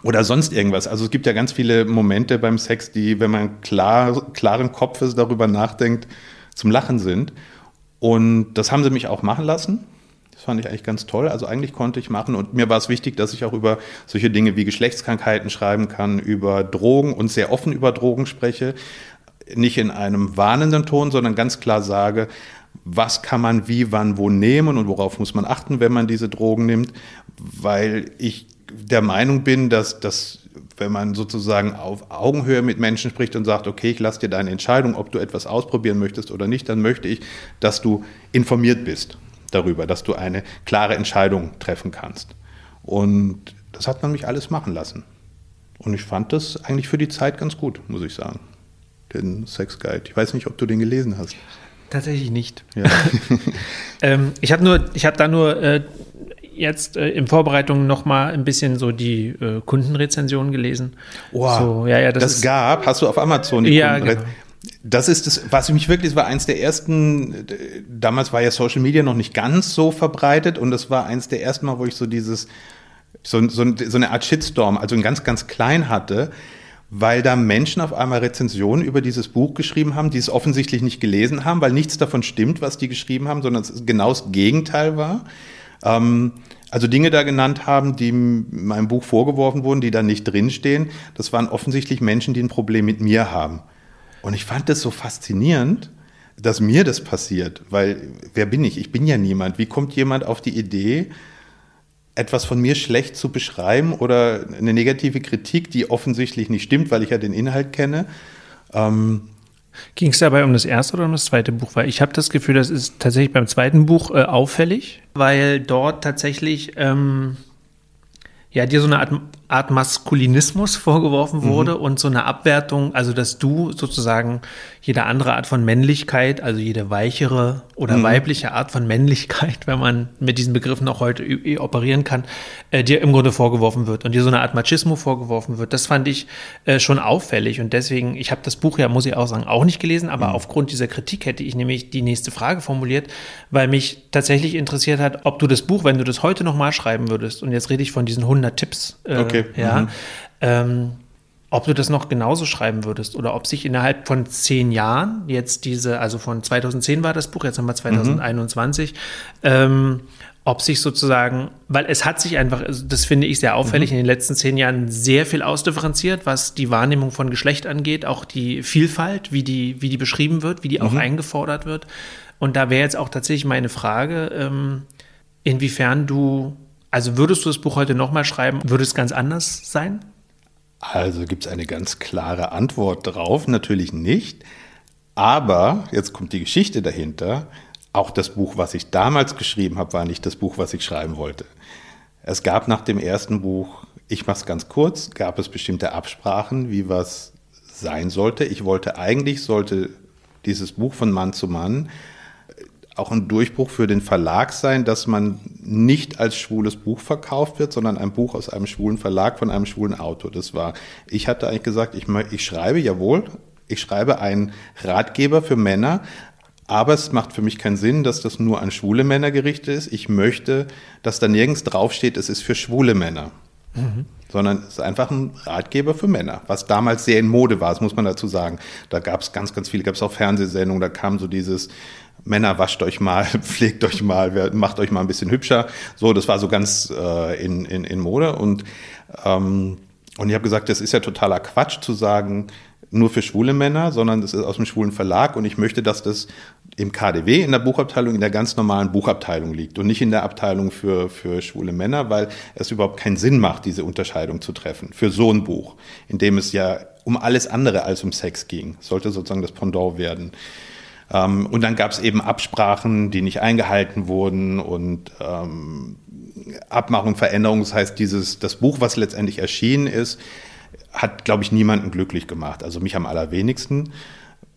oder sonst irgendwas. Also es gibt ja ganz viele Momente beim Sex, die, wenn man klar, klaren Kopfes darüber nachdenkt, zum Lachen sind. Und das haben sie mich auch machen lassen. Das fand ich eigentlich ganz toll. Also eigentlich konnte ich machen und mir war es wichtig, dass ich auch über solche Dinge wie Geschlechtskrankheiten schreiben kann, über Drogen und sehr offen über Drogen spreche. Nicht in einem warnenden Ton, sondern ganz klar sage, was kann man wie, wann, wo nehmen und worauf muss man achten, wenn man diese Drogen nimmt, weil ich der Meinung bin, dass das wenn man sozusagen auf Augenhöhe mit Menschen spricht und sagt, okay, ich lasse dir deine Entscheidung, ob du etwas ausprobieren möchtest oder nicht, dann möchte ich, dass du informiert bist darüber, dass du eine klare Entscheidung treffen kannst. Und das hat man mich alles machen lassen. Und ich fand das eigentlich für die Zeit ganz gut, muss ich sagen. Den Sex Guide. Ich weiß nicht, ob du den gelesen hast. Tatsächlich nicht. Ja. ähm, ich habe nur, ich habe da nur äh, jetzt äh, in Vorbereitung noch mal ein bisschen so die äh, Kundenrezensionen gelesen. Wow. So, ja, ja, das, das gab, hast du auf Amazon die ja, genau. Das ist das, was mich wirklich, das war eins der ersten, damals war ja Social Media noch nicht ganz so verbreitet und das war eins der ersten Mal, wo ich so dieses, so, so, so eine Art Shitstorm, also ein ganz, ganz klein hatte, weil da Menschen auf einmal Rezensionen über dieses Buch geschrieben haben, die es offensichtlich nicht gelesen haben, weil nichts davon stimmt, was die geschrieben haben, sondern es genau das Gegenteil war. Ähm, also Dinge da genannt haben, die meinem Buch vorgeworfen wurden, die da nicht drinstehen. Das waren offensichtlich Menschen, die ein Problem mit mir haben. Und ich fand das so faszinierend, dass mir das passiert, weil wer bin ich? Ich bin ja niemand. Wie kommt jemand auf die Idee, etwas von mir schlecht zu beschreiben oder eine negative Kritik, die offensichtlich nicht stimmt, weil ich ja den Inhalt kenne? Ähm, Ging es dabei um das erste oder um das zweite Buch? Weil ich habe das Gefühl, das ist tatsächlich beim zweiten Buch äh, auffällig, weil dort tatsächlich ähm, ja dir so eine Art Art Maskulinismus vorgeworfen mhm. wurde mhm. und so eine Abwertung, also dass du sozusagen jede andere Art von Männlichkeit, also jede weichere oder mhm. weibliche Art von Männlichkeit, wenn man mit diesen Begriffen auch heute operieren kann, äh, dir im Grunde vorgeworfen wird und dir so eine Art Machismo vorgeworfen wird. Das fand ich äh, schon auffällig und deswegen, ich habe das Buch ja, muss ich auch sagen, auch nicht gelesen, aber mhm. aufgrund dieser Kritik hätte ich nämlich die nächste Frage formuliert, weil mich tatsächlich interessiert hat, ob du das Buch, wenn du das heute nochmal schreiben würdest, und jetzt rede ich von diesen 100 Tipps, äh, okay Okay. Ja. Mhm. Ähm, ob du das noch genauso schreiben würdest oder ob sich innerhalb von zehn Jahren jetzt diese, also von 2010 war das Buch, jetzt haben wir 2021, mhm. ähm, ob sich sozusagen, weil es hat sich einfach, also das finde ich sehr auffällig, mhm. in den letzten zehn Jahren sehr viel ausdifferenziert, was die Wahrnehmung von Geschlecht angeht, auch die Vielfalt, wie die, wie die beschrieben wird, wie die mhm. auch eingefordert wird. Und da wäre jetzt auch tatsächlich meine Frage, ähm, inwiefern du also würdest du das Buch heute nochmal schreiben, würde es ganz anders sein? Also gibt es eine ganz klare Antwort drauf, natürlich nicht. Aber jetzt kommt die Geschichte dahinter. Auch das Buch, was ich damals geschrieben habe, war nicht das Buch, was ich schreiben wollte. Es gab nach dem ersten Buch, ich mache es ganz kurz, gab es bestimmte Absprachen, wie was sein sollte. Ich wollte eigentlich, sollte dieses Buch von Mann zu Mann auch ein Durchbruch für den Verlag sein, dass man nicht als schwules Buch verkauft wird, sondern ein Buch aus einem schwulen Verlag von einem schwulen Autor. Das war, ich hatte eigentlich gesagt, ich, ich schreibe, jawohl, ich schreibe einen Ratgeber für Männer, aber es macht für mich keinen Sinn, dass das nur an schwule Männer gerichtet ist. Ich möchte, dass da nirgends draufsteht, es ist für schwule Männer. Mhm. Sondern es ist einfach ein Ratgeber für Männer, was damals sehr in Mode war, das muss man dazu sagen. Da gab es ganz, ganz viele, gab es auch Fernsehsendungen, da kam so dieses, Männer, wascht euch mal, pflegt euch mal, macht euch mal ein bisschen hübscher. So, das war so ganz äh, in, in, in Mode. Und, ähm, und ich habe gesagt, das ist ja totaler Quatsch zu sagen, nur für schwule Männer, sondern das ist aus dem schwulen Verlag und ich möchte, dass das im KDW in der Buchabteilung in der ganz normalen Buchabteilung liegt und nicht in der Abteilung für, für schwule Männer, weil es überhaupt keinen Sinn macht, diese Unterscheidung zu treffen für so ein Buch, in dem es ja um alles andere als um Sex ging. sollte sozusagen das Pendant werden. Ähm, und dann gab es eben Absprachen, die nicht eingehalten wurden und ähm, Abmachung, Veränderung. Das heißt, dieses, das Buch, was letztendlich erschienen ist, hat, glaube ich, niemanden glücklich gemacht. Also mich am allerwenigsten.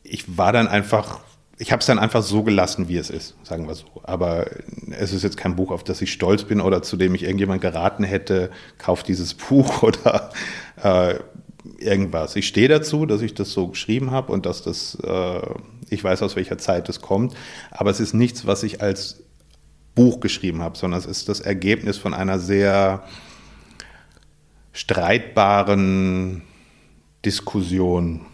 Ich war dann einfach, ich habe es dann einfach so gelassen, wie es ist, sagen wir so. Aber es ist jetzt kein Buch, auf das ich stolz bin oder zu dem ich irgendjemand geraten hätte, kauft dieses Buch oder äh, irgendwas. Ich stehe dazu, dass ich das so geschrieben habe und dass das, äh, ich weiß, aus welcher Zeit es kommt, aber es ist nichts, was ich als Buch geschrieben habe, sondern es ist das Ergebnis von einer sehr streitbaren Diskussion,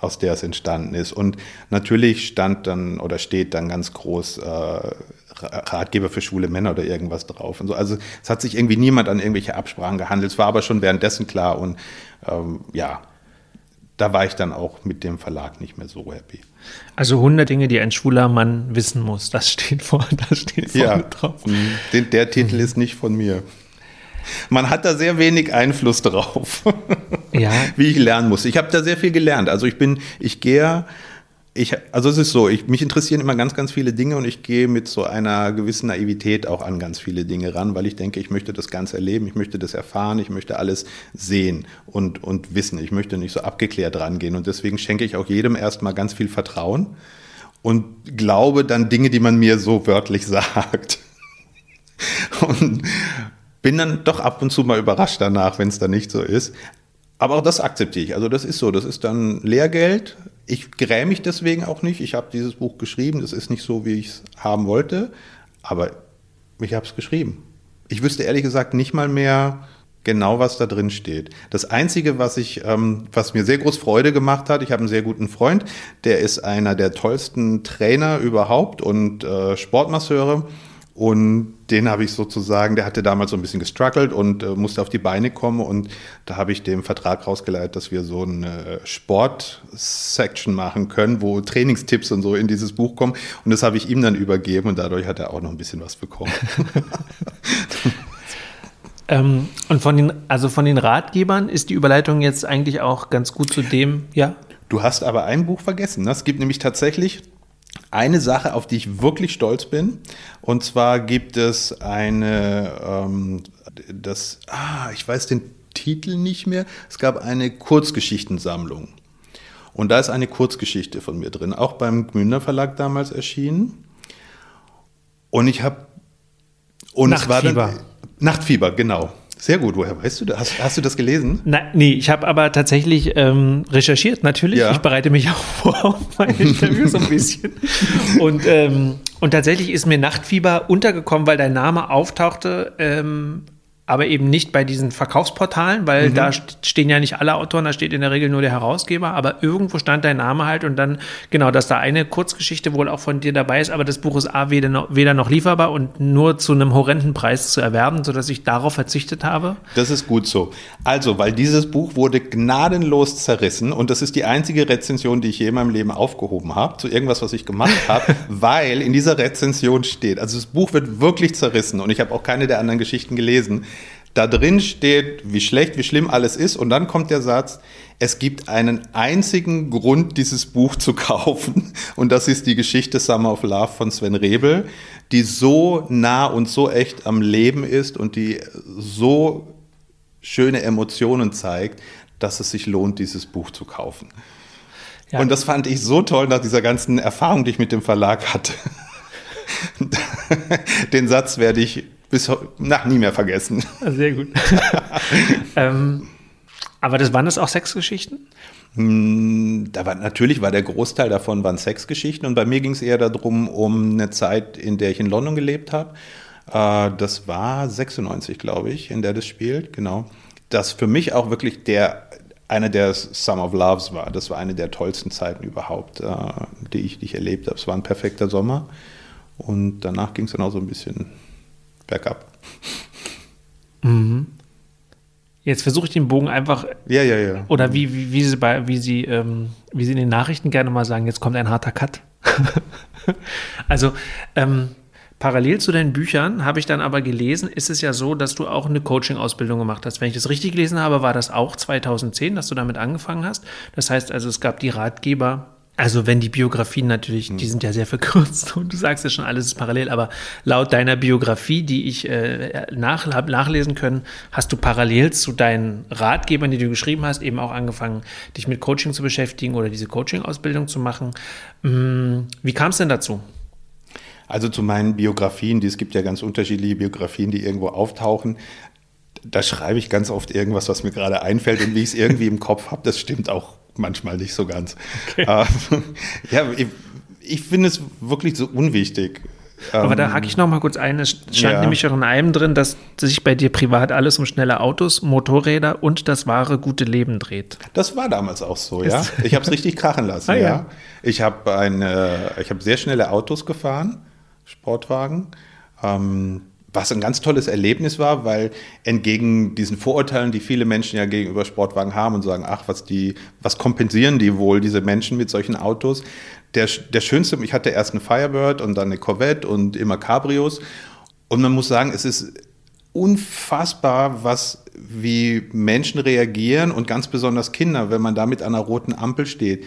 aus der es entstanden ist. Und natürlich stand dann oder steht dann ganz groß äh, Ratgeber für schwule Männer oder irgendwas drauf. Und so. Also es hat sich irgendwie niemand an irgendwelche Absprachen gehandelt. Es war aber schon währenddessen klar und ähm, ja, da war ich dann auch mit dem Verlag nicht mehr so happy. Also 100 Dinge, die ein schwuler Mann wissen muss, das steht vor, das steht vorne Ja, drauf. mhm. den, der Titel ist nicht von mir. Man hat da sehr wenig Einfluss drauf, Ja. wie ich lernen muss. Ich habe da sehr viel gelernt. Also ich bin, ich gehe, ich, also es ist so, ich, mich interessieren immer ganz, ganz viele Dinge und ich gehe mit so einer gewissen Naivität auch an ganz viele Dinge ran, weil ich denke, ich möchte das Ganze erleben, ich möchte das erfahren, ich möchte alles sehen und, und wissen. Ich möchte nicht so abgeklärt rangehen und deswegen schenke ich auch jedem erstmal ganz viel Vertrauen und glaube dann Dinge, die man mir so wörtlich sagt. Und bin dann doch ab und zu mal überrascht danach, wenn es dann nicht so ist. Aber auch das akzeptiere ich. Also das ist so, das ist dann Lehrgeld. Ich gräme mich deswegen auch nicht. Ich habe dieses Buch geschrieben. Das ist nicht so, wie ich es haben wollte. Aber ich habe es geschrieben. Ich wüsste ehrlich gesagt nicht mal mehr genau, was da drin steht. Das Einzige, was ich, ähm, was mir sehr groß Freude gemacht hat, ich habe einen sehr guten Freund, der ist einer der tollsten Trainer überhaupt und äh, Sportmasseure. Und den habe ich sozusagen, der hatte damals so ein bisschen gestruggelt und äh, musste auf die Beine kommen. Und da habe ich dem Vertrag rausgeleitet, dass wir so eine Sport-Section machen können, wo Trainingstipps und so in dieses Buch kommen. Und das habe ich ihm dann übergeben und dadurch hat er auch noch ein bisschen was bekommen. Ähm, und von den, also von den Ratgebern ist die Überleitung jetzt eigentlich auch ganz gut zu dem, ja. Du hast aber ein Buch vergessen. ne? Es gibt nämlich tatsächlich eine Sache, auf die ich wirklich stolz bin. Und zwar gibt es eine, ähm, das, ah, ich weiß den Titel nicht mehr. Es gab eine Kurzgeschichtensammlung. Und da ist eine Kurzgeschichte von mir drin, auch beim Gmünder Verlag damals erschienen. Und ich habe. Und es war Nachtfieber. dann. Nachtfieber, genau. Sehr gut. Woher weißt du das? Hast, hast du das gelesen? Na, nee, ich habe aber tatsächlich ähm, recherchiert, natürlich. Ja. Ich bereite mich auch vor auf mein Interview so ein bisschen. Und, ähm, und tatsächlich ist mir Nachtfieber untergekommen, weil dein Name auftauchte, ähm, aber eben nicht bei diesen Verkaufsportalen, weil da st- stehen ja nicht alle Autoren, da steht in der Regel nur der Herausgeber, aber irgendwo stand dein Name halt und dann, genau, dass da eine Kurzgeschichte wohl auch von dir dabei ist, aber das Buch ist A, weder noch, weder noch lieferbar und nur zu einem horrenden Preis zu erwerben, sodass ich darauf verzichtet habe. Das ist gut so. Also, weil dieses Buch wurde gnadenlos zerrissen und das ist die einzige Rezension, die ich je in meinem Leben aufgehoben habe, zu irgendwas, was ich gemacht habe, weil in dieser Rezension steht, also das Buch wird wirklich zerrissen und ich habe auch keine der anderen Geschichten gelesen. Da drin steht, wie schlecht, wie schlimm alles ist und dann kommt der Satz, es gibt einen einzigen Grund, dieses Buch zu kaufen und das ist die Geschichte Summer of Love von Sven Rebel, die so nah und so echt am Leben ist und die so schöne Emotionen zeigt, dass es sich lohnt, dieses Buch zu kaufen. Ja. Und das fand ich so toll nach dieser ganzen Erfahrung, die ich mit dem Verlag hatte. Den Satz werde ich bis nach nie mehr vergessen. Sehr gut. ähm, aber das waren das auch Sexgeschichten? Da war, natürlich war der Großteil davon waren Sexgeschichten und bei mir ging es eher darum, um eine Zeit, in der ich in London gelebt habe. Äh, das war 96, glaube ich, in der das spielt, genau. Das für mich auch wirklich der, einer der Summer of Loves war. Das war eine der tollsten Zeiten überhaupt, äh, die, ich, die ich erlebt habe. Es war ein perfekter Sommer und danach ging es dann auch so ein bisschen bergab. Jetzt versuche ich den Bogen einfach, Ja, ja, ja. oder wie, wie, wie, sie, bei, wie, sie, ähm, wie sie in den Nachrichten gerne mal sagen, jetzt kommt ein harter Cut. also, ähm, parallel zu deinen Büchern habe ich dann aber gelesen, ist es ja so, dass du auch eine Coaching-Ausbildung gemacht hast. Wenn ich das richtig gelesen habe, war das auch 2010, dass du damit angefangen hast. Das heißt also, es gab die Ratgeber. Also wenn die Biografien natürlich, die sind ja sehr verkürzt und du sagst ja schon, alles ist parallel, aber laut deiner Biografie, die ich äh, nach, hab nachlesen können, hast du parallel zu deinen Ratgebern, die du geschrieben hast, eben auch angefangen, dich mit Coaching zu beschäftigen oder diese Coaching-Ausbildung zu machen. Mm, Wie kam es denn dazu? Also zu meinen Biografien, die, es gibt ja ganz unterschiedliche Biografien, die irgendwo auftauchen. Da schreibe ich ganz oft irgendwas, was mir gerade einfällt und wie ich es irgendwie im Kopf habe, das stimmt auch manchmal nicht so ganz. Äh, ja, ich, ich finde es wirklich so unwichtig. Aber da hake ich noch mal kurz ein. Es stand ja. nämlich auch in einem drin, dass sich bei dir privat alles um schnelle Autos, Motorräder und das wahre gute Leben dreht. Das war damals auch so, ja. Ich habe es richtig krachen lassen, Ah, ja. ja. Ich habe eine, ich habe sehr schnelle Autos gefahren, Sportwagen. Ähm, was ein ganz tolles Erlebnis war, weil entgegen diesen Vorurteilen, die viele Menschen ja gegenüber Sportwagen haben und sagen, ach, was die, was kompensieren die wohl, diese Menschen mit solchen Autos? Der, der schönste, ich hatte erst eine Firebird und dann eine Corvette und immer Cabrios. Und man muss sagen, es ist unfassbar, was, wie Menschen reagieren und ganz besonders Kinder, wenn man da mit einer roten Ampel steht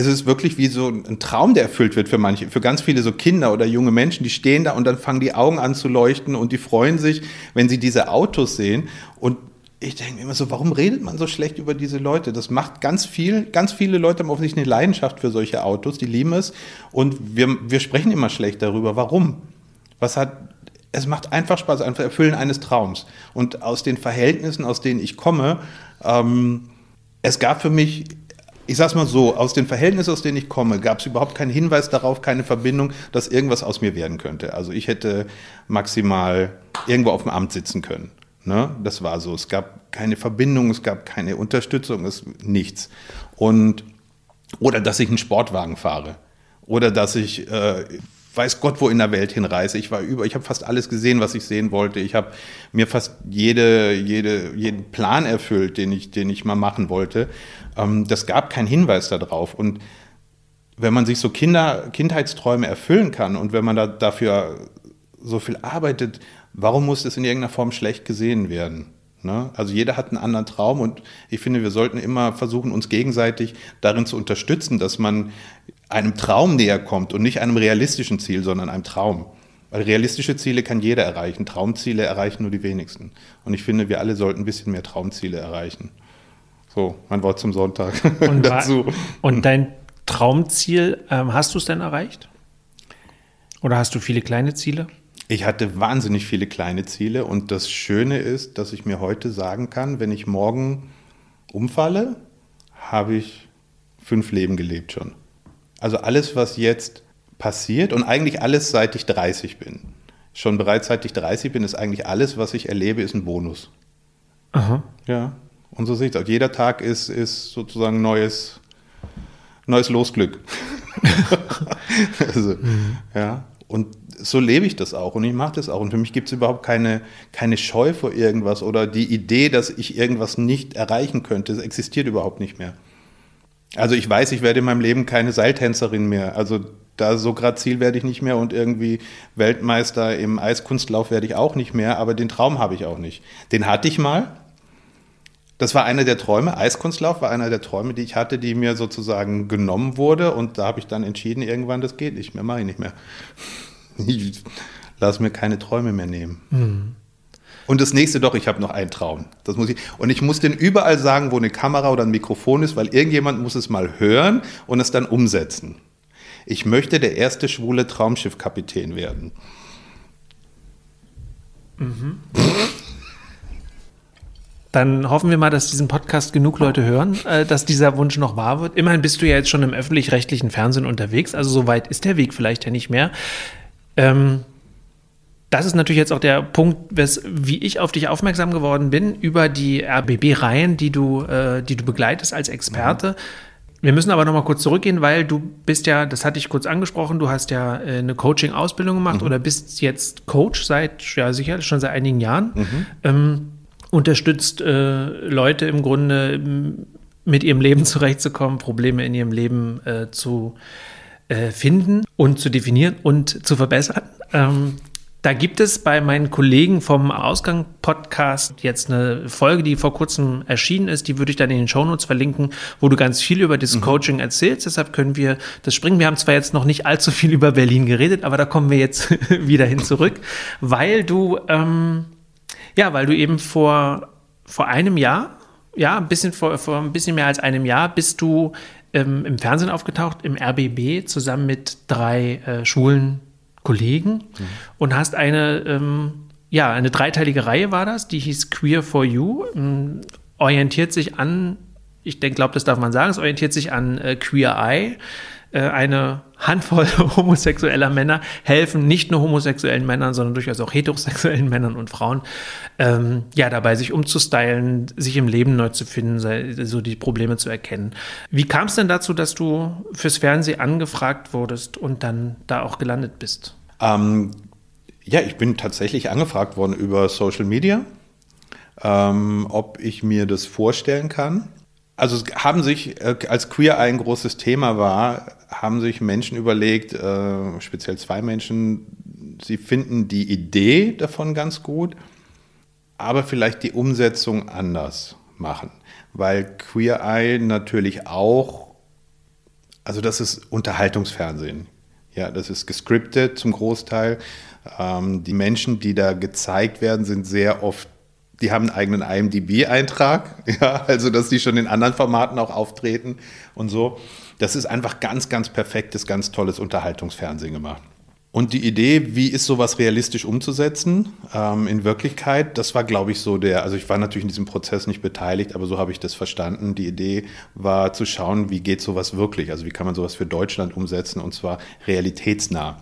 es ist wirklich wie so ein Traum, der erfüllt wird für manche, für ganz viele so Kinder oder junge Menschen, die stehen da und dann fangen die Augen an zu leuchten und die freuen sich, wenn sie diese Autos sehen. Und ich denke mir immer so, warum redet man so schlecht über diese Leute? Das macht ganz viel, ganz viele Leute haben offensichtlich eine Leidenschaft für solche Autos, die lieben es. Und wir, wir sprechen immer schlecht darüber. Warum? Was hat, es macht einfach Spaß, einfach Erfüllen eines Traums. Und aus den Verhältnissen, aus denen ich komme, ähm, es gab für mich ich sage es mal so, aus den Verhältnissen, aus denen ich komme, gab es überhaupt keinen Hinweis darauf, keine Verbindung, dass irgendwas aus mir werden könnte. Also ich hätte maximal irgendwo auf dem Amt sitzen können. Ne? Das war so. Es gab keine Verbindung, es gab keine Unterstützung, es nichts. Und oder dass ich einen Sportwagen fahre oder dass ich äh, weiß Gott wo in der Welt hinreise. Ich war über, ich habe fast alles gesehen, was ich sehen wollte. Ich habe mir fast jede, jede, jeden Plan erfüllt, den ich, den ich mal machen wollte. Ähm, das gab keinen Hinweis darauf. Und wenn man sich so Kinder, Kindheitsträume erfüllen kann und wenn man da, dafür so viel arbeitet, warum muss das in irgendeiner Form schlecht gesehen werden? Ne? Also jeder hat einen anderen Traum und ich finde, wir sollten immer versuchen, uns gegenseitig darin zu unterstützen, dass man einem Traum näher kommt und nicht einem realistischen Ziel, sondern einem Traum. Weil realistische Ziele kann jeder erreichen, Traumziele erreichen nur die wenigsten. Und ich finde, wir alle sollten ein bisschen mehr Traumziele erreichen. So, mein Wort zum Sonntag und dazu. Und dein Traumziel, ähm, hast du es denn erreicht? Oder hast du viele kleine Ziele? Ich hatte wahnsinnig viele kleine Ziele und das Schöne ist, dass ich mir heute sagen kann, wenn ich morgen umfalle, habe ich fünf Leben gelebt schon. Also alles, was jetzt passiert und eigentlich alles, seit ich 30 bin. Schon bereits seit ich 30 bin, ist eigentlich alles, was ich erlebe, ist ein Bonus. Aha. Ja, und so sehe ich es. Jeder Tag ist, ist sozusagen neues, neues Losglück. also, mhm. ja. Und so lebe ich das auch und ich mache das auch. Und für mich gibt es überhaupt keine, keine Scheu vor irgendwas oder die Idee, dass ich irgendwas nicht erreichen könnte. Das existiert überhaupt nicht mehr. Also ich weiß, ich werde in meinem Leben keine Seiltänzerin mehr. Also da so gerade Ziel werde ich nicht mehr und irgendwie Weltmeister im Eiskunstlauf werde ich auch nicht mehr, aber den Traum habe ich auch nicht. Den hatte ich mal, das war einer der Träume. Eiskunstlauf war einer der Träume, die ich hatte, die mir sozusagen genommen wurde. Und da habe ich dann entschieden, irgendwann, das geht nicht mehr, mache ich nicht mehr. Ich lasse mir keine Träume mehr nehmen. Mhm. Und das nächste doch, ich habe noch einen Traum. Das muss ich. Und ich muss den überall sagen, wo eine Kamera oder ein Mikrofon ist, weil irgendjemand muss es mal hören und es dann umsetzen. Ich möchte der erste schwule Traumschiffkapitän werden. Mhm. Dann hoffen wir mal, dass diesen Podcast genug Leute hören, äh, dass dieser Wunsch noch wahr wird. Immerhin bist du ja jetzt schon im öffentlich-rechtlichen Fernsehen unterwegs, also so weit ist der Weg vielleicht ja nicht mehr. Ähm, das ist natürlich jetzt auch der Punkt, wie ich auf dich aufmerksam geworden bin, über die RBB-Reihen, die, du, äh, die du begleitest als Experte. Wir müssen aber noch mal kurz zurückgehen, weil du bist ja, das hatte ich kurz angesprochen, du hast ja äh, eine Coaching-Ausbildung gemacht mhm. oder bist jetzt Coach seit, ja sicher, schon seit einigen Jahren. Mhm. Ähm, unterstützt äh, Leute im Grunde mit ihrem Leben zurechtzukommen, Probleme in ihrem Leben äh, zu äh, finden und zu definieren und zu verbessern. Ähm, da gibt es bei meinen Kollegen vom Ausgang-Podcast jetzt eine Folge, die vor kurzem erschienen ist. Die würde ich dann in den Shownotes verlinken, wo du ganz viel über das mhm. Coaching erzählst. Deshalb können wir das springen. Wir haben zwar jetzt noch nicht allzu viel über Berlin geredet, aber da kommen wir jetzt wieder hin zurück, weil du ähm, ja, weil du eben vor, vor einem Jahr, ja, ein bisschen vor, vor ein bisschen mehr als einem Jahr bist du ähm, im Fernsehen aufgetaucht, im RBB, zusammen mit drei äh, schwulen Kollegen mhm. und hast eine, ähm, ja, eine dreiteilige Reihe war das, die hieß Queer for You, ähm, orientiert sich an, ich denke, glaube, das darf man sagen, es orientiert sich an äh, Queer Eye, eine Handvoll homosexueller Männer helfen nicht nur homosexuellen Männern, sondern durchaus auch heterosexuellen Männern und Frauen, ähm, ja, dabei sich umzustylen, sich im Leben neu zu finden, so die Probleme zu erkennen. Wie kam es denn dazu, dass du fürs Fernsehen angefragt wurdest und dann da auch gelandet bist? Ähm, ja, ich bin tatsächlich angefragt worden über Social Media, ähm, ob ich mir das vorstellen kann. Also haben sich, äh, als Queer ein großes Thema war, haben sich Menschen überlegt, äh, speziell zwei Menschen, sie finden die Idee davon ganz gut, aber vielleicht die Umsetzung anders machen. Weil Queer Eye natürlich auch, also das ist Unterhaltungsfernsehen. Ja, das ist gescriptet zum Großteil. Ähm, die Menschen, die da gezeigt werden, sind sehr oft, die haben einen eigenen IMDb-Eintrag, ja, also dass die schon in anderen Formaten auch auftreten und so. Das ist einfach ganz, ganz perfektes, ganz tolles Unterhaltungsfernsehen gemacht. Und die Idee, wie ist sowas realistisch umzusetzen ähm, in Wirklichkeit, das war, glaube ich, so der, also ich war natürlich in diesem Prozess nicht beteiligt, aber so habe ich das verstanden. Die Idee war zu schauen, wie geht sowas wirklich, also wie kann man sowas für Deutschland umsetzen und zwar realitätsnah.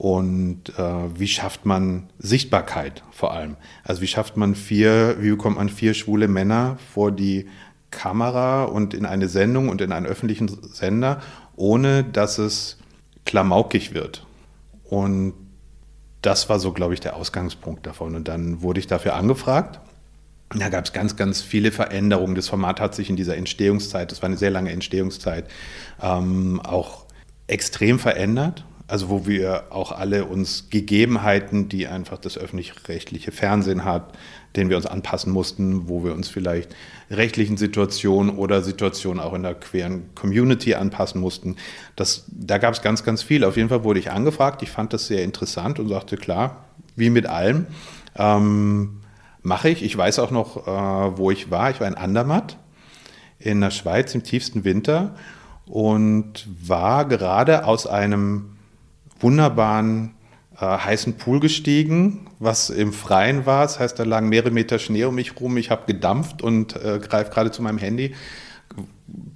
Und äh, wie schafft man Sichtbarkeit vor allem? Also wie schafft man vier, wie bekommt man vier schwule Männer vor die Kamera und in eine Sendung und in einen öffentlichen Sender, ohne dass es klamaukig wird? Und das war so, glaube ich, der Ausgangspunkt davon. Und dann wurde ich dafür angefragt. Da gab es ganz, ganz viele Veränderungen. Das Format hat sich in dieser Entstehungszeit, das war eine sehr lange Entstehungszeit, ähm, auch extrem verändert also wo wir auch alle uns Gegebenheiten, die einfach das öffentlich-rechtliche Fernsehen hat, denen wir uns anpassen mussten, wo wir uns vielleicht rechtlichen Situationen oder Situationen auch in der queeren Community anpassen mussten. Das, da gab es ganz, ganz viel. Auf jeden Fall wurde ich angefragt. Ich fand das sehr interessant und sagte, klar, wie mit allem, ähm, mache ich. Ich weiß auch noch, äh, wo ich war. Ich war in Andermatt in der Schweiz im tiefsten Winter und war gerade aus einem wunderbaren äh, heißen Pool gestiegen, was im Freien war. Das heißt, da lagen mehrere Meter Schnee um mich rum. Ich habe gedampft und äh, greife gerade zu meinem Handy.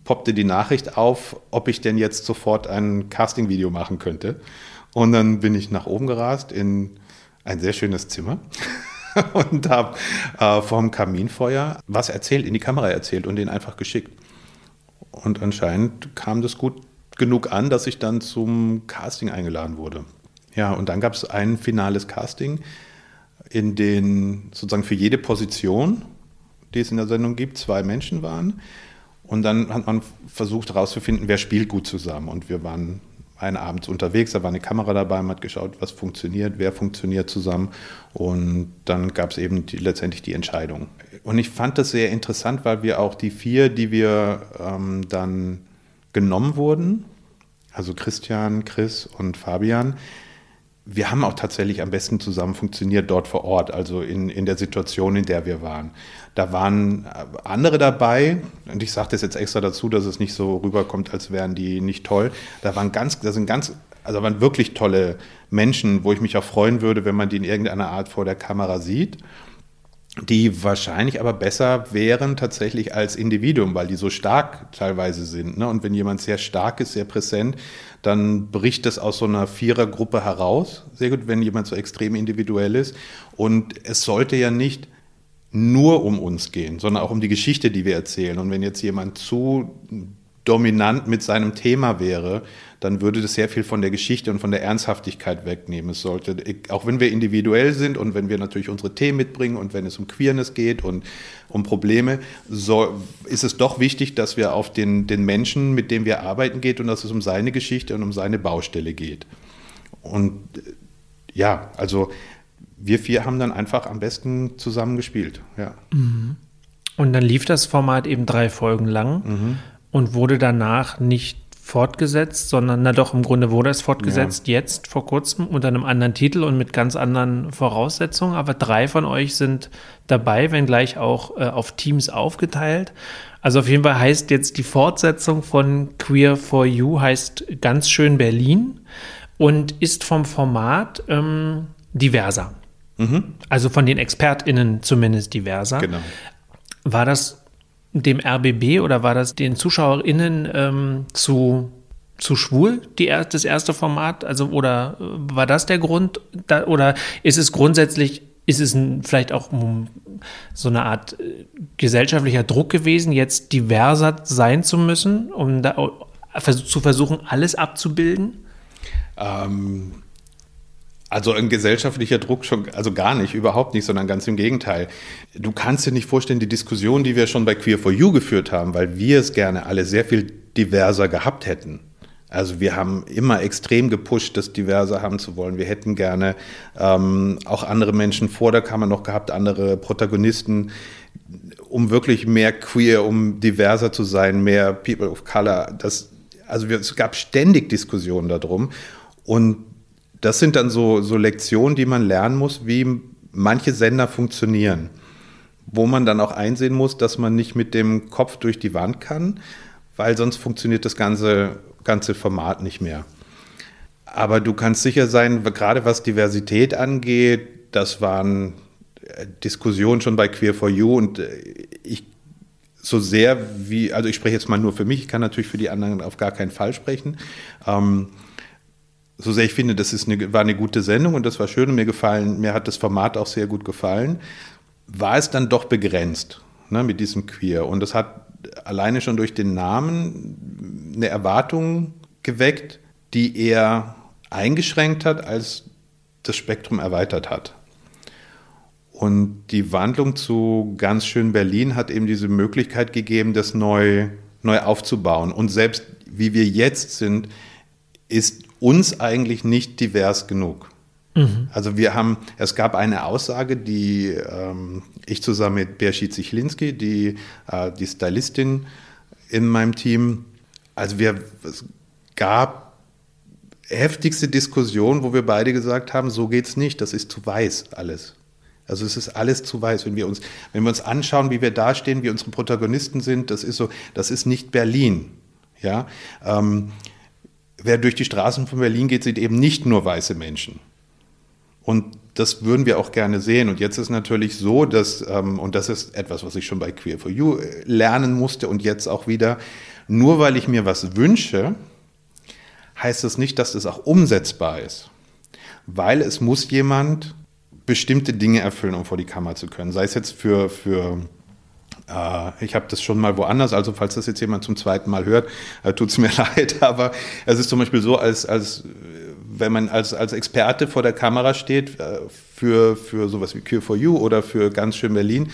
Poppte die Nachricht auf, ob ich denn jetzt sofort ein Casting-Video machen könnte. Und dann bin ich nach oben gerast in ein sehr schönes Zimmer und habe äh, vom Kaminfeuer was erzählt, in die Kamera erzählt und den einfach geschickt. Und anscheinend kam das gut genug an, dass ich dann zum Casting eingeladen wurde. Ja, und dann gab es ein finales Casting, in dem sozusagen für jede Position, die es in der Sendung gibt, zwei Menschen waren. Und dann hat man versucht herauszufinden, wer spielt gut zusammen. Und wir waren einen Abend unterwegs, da war eine Kamera dabei, man hat geschaut, was funktioniert, wer funktioniert zusammen. Und dann gab es eben die, letztendlich die Entscheidung. Und ich fand das sehr interessant, weil wir auch die vier, die wir ähm, dann genommen wurden, also Christian, Chris und Fabian, wir haben auch tatsächlich am besten zusammen funktioniert dort vor Ort, also in, in der Situation, in der wir waren. Da waren andere dabei, und ich sage das jetzt extra dazu, dass es nicht so rüberkommt, als wären die nicht toll. Da waren ganz, da sind ganz, also waren wirklich tolle Menschen, wo ich mich auch freuen würde, wenn man die in irgendeiner Art vor der Kamera sieht die wahrscheinlich aber besser wären tatsächlich als Individuum, weil die so stark teilweise sind. Ne? Und wenn jemand sehr stark ist, sehr präsent, dann bricht das aus so einer Vierergruppe heraus. Sehr gut, wenn jemand so extrem individuell ist. Und es sollte ja nicht nur um uns gehen, sondern auch um die Geschichte, die wir erzählen. Und wenn jetzt jemand zu dominant mit seinem Thema wäre, dann würde das sehr viel von der Geschichte und von der Ernsthaftigkeit wegnehmen. Es sollte, auch wenn wir individuell sind und wenn wir natürlich unsere Themen mitbringen und wenn es um Queerness geht und um Probleme, so ist es doch wichtig, dass wir auf den, den Menschen, mit dem wir arbeiten, geht und dass es um seine Geschichte und um seine Baustelle geht. Und ja, also wir vier haben dann einfach am besten zusammen gespielt. Ja. Mhm. Und dann lief das Format eben drei Folgen lang. Mhm und wurde danach nicht fortgesetzt, sondern na doch, im Grunde wurde es fortgesetzt, ja. jetzt vor kurzem unter einem anderen Titel und mit ganz anderen Voraussetzungen. Aber drei von euch sind dabei, wenngleich auch äh, auf Teams aufgeteilt. Also auf jeden Fall heißt jetzt die Fortsetzung von Queer for You heißt ganz schön Berlin und ist vom Format ähm, diverser. Mhm. Also von den ExpertInnen zumindest diverser. Genau. War das dem RBB oder war das den ZuschauerInnen ähm, zu, zu schwul, die, das erste Format? Also, oder äh, war das der Grund? Da, oder ist es grundsätzlich, ist es ein, vielleicht auch so eine Art äh, gesellschaftlicher Druck gewesen, jetzt diverser sein zu müssen, um da zu versuchen, alles abzubilden? Ähm, Also ein gesellschaftlicher Druck schon, also gar nicht, überhaupt nicht, sondern ganz im Gegenteil. Du kannst dir nicht vorstellen, die Diskussion, die wir schon bei Queer for You geführt haben, weil wir es gerne alle sehr viel diverser gehabt hätten. Also wir haben immer extrem gepusht, das diverser haben zu wollen. Wir hätten gerne ähm, auch andere Menschen vor der Kammer noch gehabt, andere Protagonisten, um wirklich mehr queer, um diverser zu sein, mehr People of Color. Das, also wir, es gab ständig Diskussionen darum. Und das sind dann so, so Lektionen, die man lernen muss, wie manche Sender funktionieren. Wo man dann auch einsehen muss, dass man nicht mit dem Kopf durch die Wand kann, weil sonst funktioniert das ganze, ganze Format nicht mehr. Aber du kannst sicher sein, gerade was Diversität angeht, das waren äh, Diskussionen schon bei Queer for You und äh, ich so sehr wie, also ich spreche jetzt mal nur für mich, ich kann natürlich für die anderen auf gar keinen Fall sprechen. Ähm, so sehr ich finde, das ist eine, war eine gute Sendung und das war schön und mir gefallen, mir hat das Format auch sehr gut gefallen, war es dann doch begrenzt ne, mit diesem Queer. Und das hat alleine schon durch den Namen eine Erwartung geweckt, die eher eingeschränkt hat, als das Spektrum erweitert hat. Und die Wandlung zu ganz schön Berlin hat eben diese Möglichkeit gegeben, das neu, neu aufzubauen. Und selbst wie wir jetzt sind, ist uns eigentlich nicht divers genug. Mhm. Also wir haben, es gab eine Aussage, die ähm, ich zusammen mit Bershit Zichlinski, die, äh, die Stylistin in meinem Team, also wir, es gab heftigste Diskussionen, wo wir beide gesagt haben, so geht es nicht, das ist zu weiß alles. Also es ist alles zu weiß. Wenn wir uns, wenn wir uns anschauen, wie wir dastehen, wie unsere Protagonisten sind, das ist so, das ist nicht Berlin. Ja, ähm, wer durch die Straßen von Berlin geht, sieht eben nicht nur weiße Menschen. Und das würden wir auch gerne sehen. Und jetzt ist natürlich so, dass, ähm, und das ist etwas, was ich schon bei Queer for You äh, lernen musste und jetzt auch wieder, nur weil ich mir was wünsche, heißt das nicht, dass das auch umsetzbar ist. Weil es muss jemand bestimmte Dinge erfüllen, um vor die Kamera zu können. Sei es jetzt für, für ich habe das schon mal woanders, also falls das jetzt jemand zum zweiten Mal hört, äh, tut es mir leid, aber es ist zum Beispiel so, als, als wenn man als, als Experte vor der Kamera steht äh, für, für sowas wie Cure for You oder für ganz schön Berlin,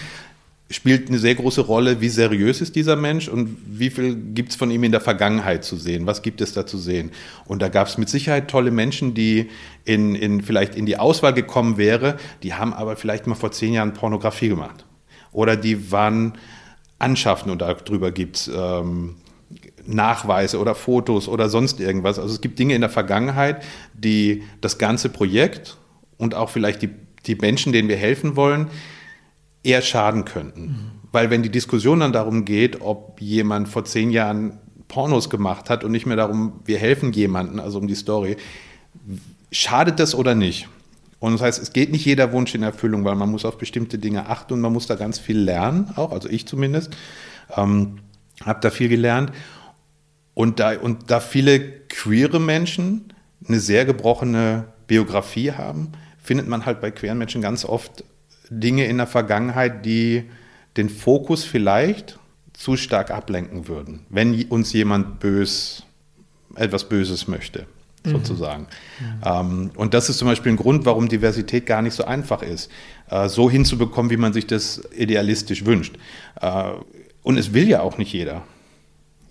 spielt eine sehr große Rolle, wie seriös ist dieser Mensch und wie viel gibt es von ihm in der Vergangenheit zu sehen, was gibt es da zu sehen. Und da gab es mit Sicherheit tolle Menschen, die in, in, vielleicht in die Auswahl gekommen wäre, die haben aber vielleicht mal vor zehn Jahren Pornografie gemacht oder die waren anschaffen und darüber gibt es ähm, Nachweise oder Fotos oder sonst irgendwas. Also es gibt Dinge in der Vergangenheit, die das ganze Projekt und auch vielleicht die, die Menschen, denen wir helfen wollen, eher schaden könnten. Mhm. Weil wenn die Diskussion dann darum geht, ob jemand vor zehn Jahren Pornos gemacht hat und nicht mehr darum, wir helfen jemanden, also um die Story, schadet das oder nicht? Und das heißt, es geht nicht jeder Wunsch in Erfüllung, weil man muss auf bestimmte Dinge achten und man muss da ganz viel lernen, auch, also ich zumindest, ähm, habe da viel gelernt. Und da, und da viele queere Menschen eine sehr gebrochene Biografie haben, findet man halt bei queeren Menschen ganz oft Dinge in der Vergangenheit, die den Fokus vielleicht zu stark ablenken würden, wenn uns jemand bös, etwas Böses möchte. Mhm. sozusagen. Mhm. Ähm, und das ist zum Beispiel ein Grund, warum Diversität gar nicht so einfach ist, äh, so hinzubekommen, wie man sich das idealistisch wünscht. Äh, und es will ja auch nicht jeder.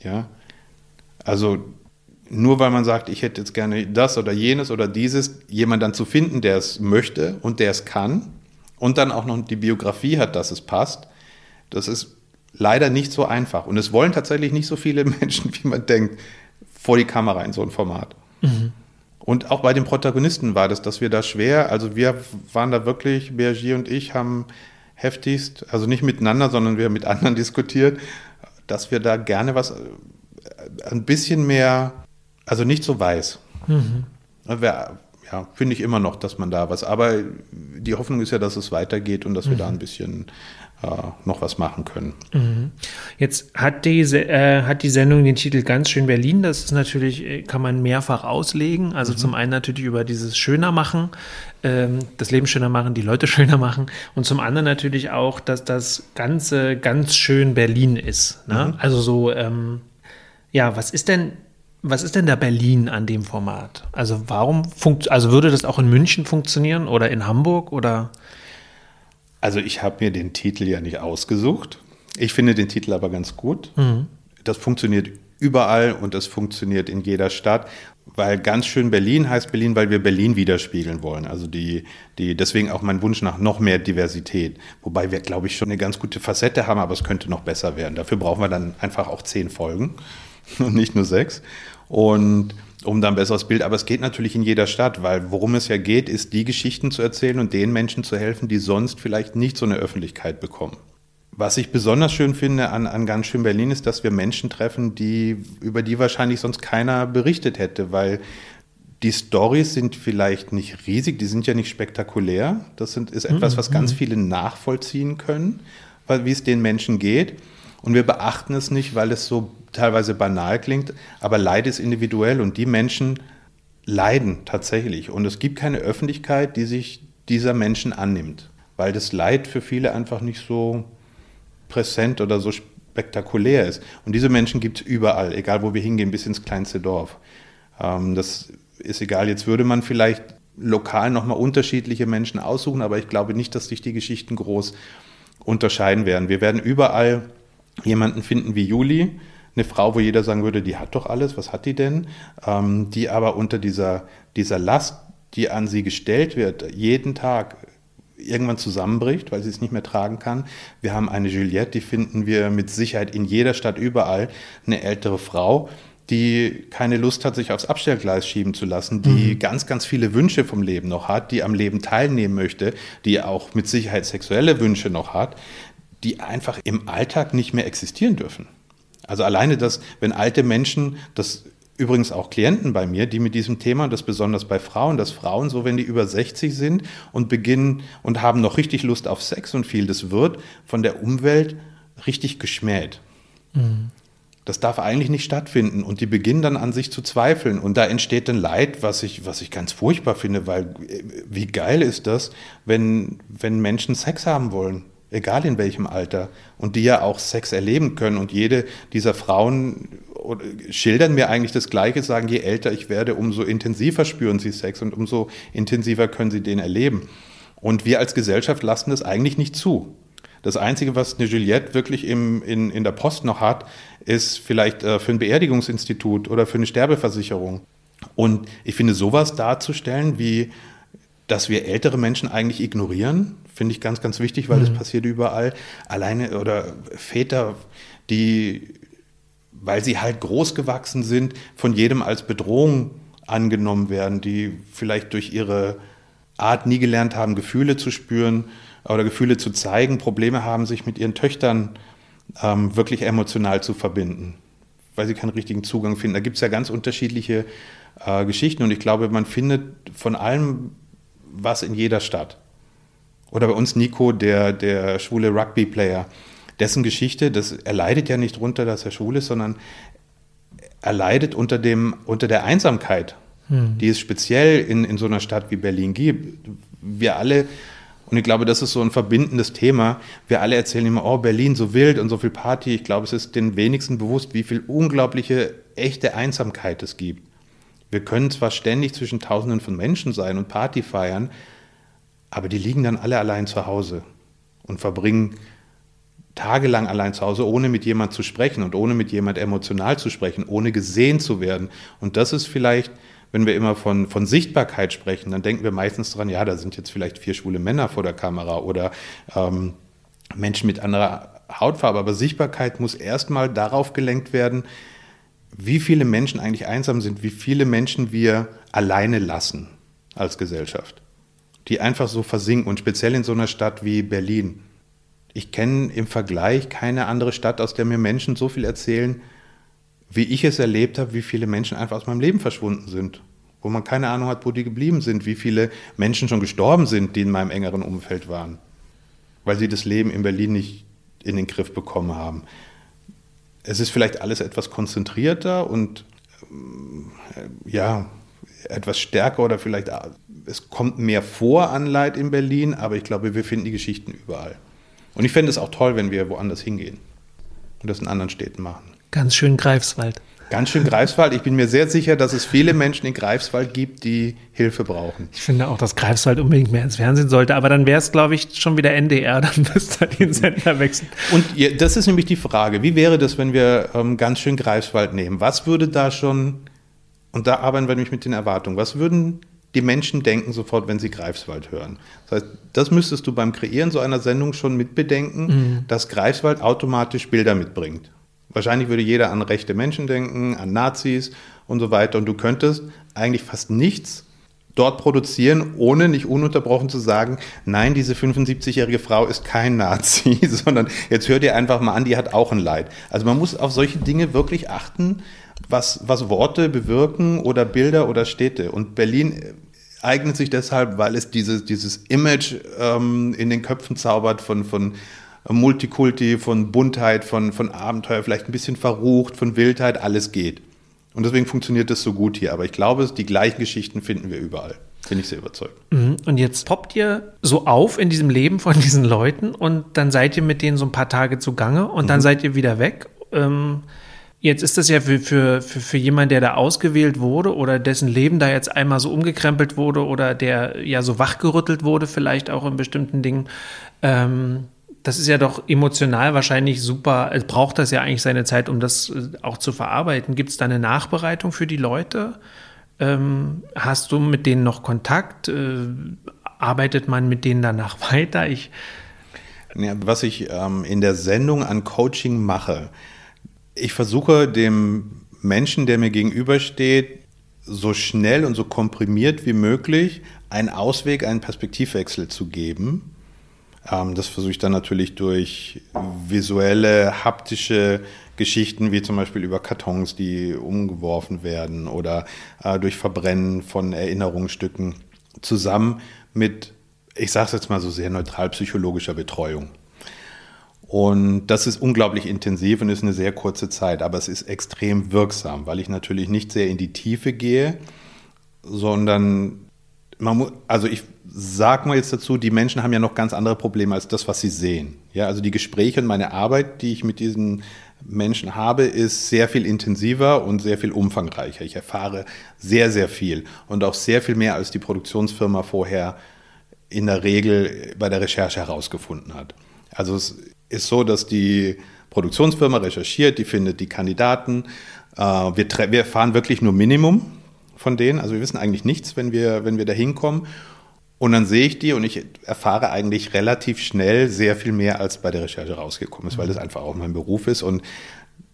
Ja, also nur weil man sagt, ich hätte jetzt gerne das oder jenes oder dieses, jemand dann zu finden, der es möchte und der es kann und dann auch noch die Biografie hat, dass es passt, das ist leider nicht so einfach. Und es wollen tatsächlich nicht so viele Menschen, wie man denkt, vor die Kamera in so ein Format. Mhm. Und auch bei den Protagonisten war das, dass wir da schwer, also wir waren da wirklich, Bergier und ich haben heftigst, also nicht miteinander, sondern wir haben mit anderen diskutiert, dass wir da gerne was, äh, ein bisschen mehr, also nicht so weiß. Mhm. Ja, finde ich immer noch, dass man da was, aber die Hoffnung ist ja, dass es weitergeht und dass wir da mhm. ein bisschen noch was machen können. Mhm. Jetzt hat die, äh, hat die Sendung den Titel Ganz schön Berlin. Das ist natürlich, äh, kann man mehrfach auslegen. Also mhm. zum einen natürlich über dieses Schöner machen, ähm, das Leben schöner machen, die Leute schöner machen. Und zum anderen natürlich auch, dass das Ganze ganz schön Berlin ist. Ne? Mhm. Also so, ähm, ja, was ist denn Was ist denn da Berlin an dem Format? Also warum funkt, also würde das auch in München funktionieren oder in Hamburg oder? Also ich habe mir den Titel ja nicht ausgesucht. Ich finde den Titel aber ganz gut. Mhm. Das funktioniert überall und das funktioniert in jeder Stadt, weil ganz schön Berlin heißt Berlin, weil wir Berlin widerspiegeln wollen. Also die, die, deswegen auch mein Wunsch nach noch mehr Diversität. Wobei wir, glaube ich, schon eine ganz gute Facette haben, aber es könnte noch besser werden. Dafür brauchen wir dann einfach auch zehn Folgen und nicht nur sechs. Und um dann ein besseres Bild. Aber es geht natürlich in jeder Stadt, weil worum es ja geht, ist, die Geschichten zu erzählen und den Menschen zu helfen, die sonst vielleicht nicht so eine Öffentlichkeit bekommen. Was ich besonders schön finde an, an ganz schön Berlin ist, dass wir Menschen treffen, die, über die wahrscheinlich sonst keiner berichtet hätte, weil die Stories sind vielleicht nicht riesig, die sind ja nicht spektakulär. Das sind, ist etwas, was ganz mhm. viele nachvollziehen können, weil, wie es den Menschen geht. Und wir beachten es nicht, weil es so teilweise banal klingt, aber Leid ist individuell und die Menschen leiden tatsächlich. Und es gibt keine Öffentlichkeit, die sich dieser Menschen annimmt, weil das Leid für viele einfach nicht so präsent oder so spektakulär ist. Und diese Menschen gibt es überall, egal wo wir hingehen, bis ins kleinste Dorf. Ähm, das ist egal. Jetzt würde man vielleicht lokal nochmal unterschiedliche Menschen aussuchen, aber ich glaube nicht, dass sich die Geschichten groß unterscheiden werden. Wir werden überall jemanden finden wie Juli, eine Frau, wo jeder sagen würde, die hat doch alles, was hat die denn? Ähm, die aber unter dieser, dieser Last, die an sie gestellt wird, jeden Tag irgendwann zusammenbricht, weil sie es nicht mehr tragen kann. Wir haben eine Juliette, die finden wir mit Sicherheit in jeder Stadt überall, eine ältere Frau, die keine Lust hat, sich aufs Abstellgleis schieben zu lassen, die mhm. ganz, ganz viele Wünsche vom Leben noch hat, die am Leben teilnehmen möchte, die auch mit Sicherheit sexuelle Wünsche noch hat, die einfach im Alltag nicht mehr existieren dürfen. Also alleine das, wenn alte Menschen, das übrigens auch Klienten bei mir, die mit diesem Thema, das besonders bei Frauen, dass Frauen so, wenn die über 60 sind und beginnen und haben noch richtig Lust auf Sex und viel, das wird von der Umwelt richtig geschmäht. Mhm. Das darf eigentlich nicht stattfinden und die beginnen dann an sich zu zweifeln und da entsteht dann Leid, was ich, was ich ganz furchtbar finde, weil äh, wie geil ist das, wenn, wenn Menschen Sex haben wollen? Egal in welchem Alter, und die ja auch Sex erleben können. Und jede dieser Frauen schildern mir eigentlich das Gleiche, sagen, je älter ich werde, umso intensiver spüren sie Sex und umso intensiver können sie den erleben. Und wir als Gesellschaft lassen das eigentlich nicht zu. Das Einzige, was eine Juliette wirklich im, in, in der Post noch hat, ist vielleicht äh, für ein Beerdigungsinstitut oder für eine Sterbeversicherung. Und ich finde, sowas darzustellen, wie dass wir ältere Menschen eigentlich ignorieren, finde ich ganz, ganz wichtig, weil mhm. das passiert überall. Alleine oder Väter, die, weil sie halt groß gewachsen sind, von jedem als Bedrohung angenommen werden, die vielleicht durch ihre Art nie gelernt haben, Gefühle zu spüren oder Gefühle zu zeigen, Probleme haben, sich mit ihren Töchtern ähm, wirklich emotional zu verbinden, weil sie keinen richtigen Zugang finden. Da gibt es ja ganz unterschiedliche äh, Geschichten und ich glaube, man findet von allem was in jeder Stadt. Oder bei uns Nico, der, der schwule Rugby-Player, dessen Geschichte, das, er leidet ja nicht darunter, dass er schwul ist, sondern er leidet unter, dem, unter der Einsamkeit, hm. die es speziell in, in so einer Stadt wie Berlin gibt. Wir alle, und ich glaube, das ist so ein verbindendes Thema, wir alle erzählen immer, oh, Berlin so wild und so viel Party. Ich glaube, es ist den wenigsten bewusst, wie viel unglaubliche, echte Einsamkeit es gibt. Wir können zwar ständig zwischen Tausenden von Menschen sein und Party feiern, aber die liegen dann alle allein zu Hause und verbringen tagelang allein zu Hause, ohne mit jemand zu sprechen und ohne mit jemand emotional zu sprechen, ohne gesehen zu werden. Und das ist vielleicht, wenn wir immer von, von Sichtbarkeit sprechen, dann denken wir meistens dran, ja, da sind jetzt vielleicht vier schwule Männer vor der Kamera oder ähm, Menschen mit anderer Hautfarbe. Aber Sichtbarkeit muss erstmal darauf gelenkt werden, wie viele Menschen eigentlich einsam sind, wie viele Menschen wir alleine lassen als Gesellschaft die einfach so versinken und speziell in so einer Stadt wie Berlin. Ich kenne im Vergleich keine andere Stadt, aus der mir Menschen so viel erzählen, wie ich es erlebt habe, wie viele Menschen einfach aus meinem Leben verschwunden sind, wo man keine Ahnung hat, wo die geblieben sind, wie viele Menschen schon gestorben sind, die in meinem engeren Umfeld waren, weil sie das Leben in Berlin nicht in den Griff bekommen haben. Es ist vielleicht alles etwas konzentrierter und äh, ja, etwas stärker oder vielleicht, es kommt mehr vor an Leid in Berlin, aber ich glaube, wir finden die Geschichten überall. Und ich fände es auch toll, wenn wir woanders hingehen und das in anderen Städten machen. Ganz schön Greifswald. Ganz schön Greifswald. Ich bin mir sehr sicher, dass es viele Menschen in Greifswald gibt, die Hilfe brauchen. Ich finde auch, dass Greifswald unbedingt mehr ins Fernsehen sollte, aber dann wäre es, glaube ich, schon wieder NDR, dann müsste den Sender wechseln. Und das ist nämlich die Frage, wie wäre das, wenn wir ähm, ganz schön Greifswald nehmen? Was würde da schon, und da arbeiten wir nämlich mit den Erwartungen, was würden die Menschen denken sofort, wenn sie Greifswald hören. Das heißt, das müsstest du beim Kreieren so einer Sendung schon mitbedenken, mhm. dass Greifswald automatisch Bilder mitbringt. Wahrscheinlich würde jeder an rechte Menschen denken, an Nazis und so weiter. Und du könntest eigentlich fast nichts dort produzieren, ohne nicht ununterbrochen zu sagen, nein, diese 75-jährige Frau ist kein Nazi, sondern jetzt hört ihr einfach mal an, die hat auch ein Leid. Also man muss auf solche Dinge wirklich achten, was, was Worte bewirken oder Bilder oder Städte. Und Berlin eignet sich deshalb, weil es dieses, dieses Image ähm, in den Köpfen zaubert von, von Multikulti, von Buntheit, von, von Abenteuer, vielleicht ein bisschen verrucht, von Wildheit, alles geht. Und deswegen funktioniert das so gut hier. Aber ich glaube, die gleichen Geschichten finden wir überall. Bin ich sehr überzeugt. Mhm. Und jetzt poppt ihr so auf in diesem Leben von diesen Leuten und dann seid ihr mit denen so ein paar Tage zugange und dann mhm. seid ihr wieder weg. Ähm, jetzt ist das ja für, für, für, für jemanden, der da ausgewählt wurde oder dessen Leben da jetzt einmal so umgekrempelt wurde oder der ja so wachgerüttelt wurde, vielleicht auch in bestimmten Dingen. Ähm, das ist ja doch emotional wahrscheinlich super, es braucht das ja eigentlich seine Zeit, um das äh, auch zu verarbeiten. Gibt es da eine Nachbereitung für die Leute? Ähm, hast du mit denen noch Kontakt? Äh, arbeitet man mit denen danach weiter? Ich ja, was ich ähm, in der Sendung an Coaching mache, ich versuche dem Menschen, der mir gegenübersteht, so schnell und so komprimiert wie möglich einen Ausweg, einen Perspektivwechsel zu geben das versuche ich dann natürlich durch visuelle, haptische Geschichten, wie zum Beispiel über Kartons, die umgeworfen werden oder äh, durch Verbrennen von Erinnerungsstücken, zusammen mit, ich sage es jetzt mal so sehr neutral, psychologischer Betreuung. Und das ist unglaublich intensiv und ist eine sehr kurze Zeit, aber es ist extrem wirksam, weil ich natürlich nicht sehr in die Tiefe gehe, sondern man also ich sag mal jetzt dazu, die Menschen haben ja noch ganz andere Probleme als das, was sie sehen. Ja, also die Gespräche und meine Arbeit, die ich mit diesen Menschen habe, ist sehr viel intensiver und sehr viel umfangreicher. Ich erfahre sehr, sehr viel und auch sehr viel mehr, als die Produktionsfirma vorher in der Regel bei der Recherche herausgefunden hat. Also es ist so, dass die Produktionsfirma recherchiert, die findet die Kandidaten. Äh, wir, wir erfahren wirklich nur Minimum von denen. Also wir wissen eigentlich nichts, wenn wir, wenn wir da hinkommen. Und dann sehe ich die und ich erfahre eigentlich relativ schnell sehr viel mehr, als bei der Recherche rausgekommen ist, weil das einfach auch mein Beruf ist. Und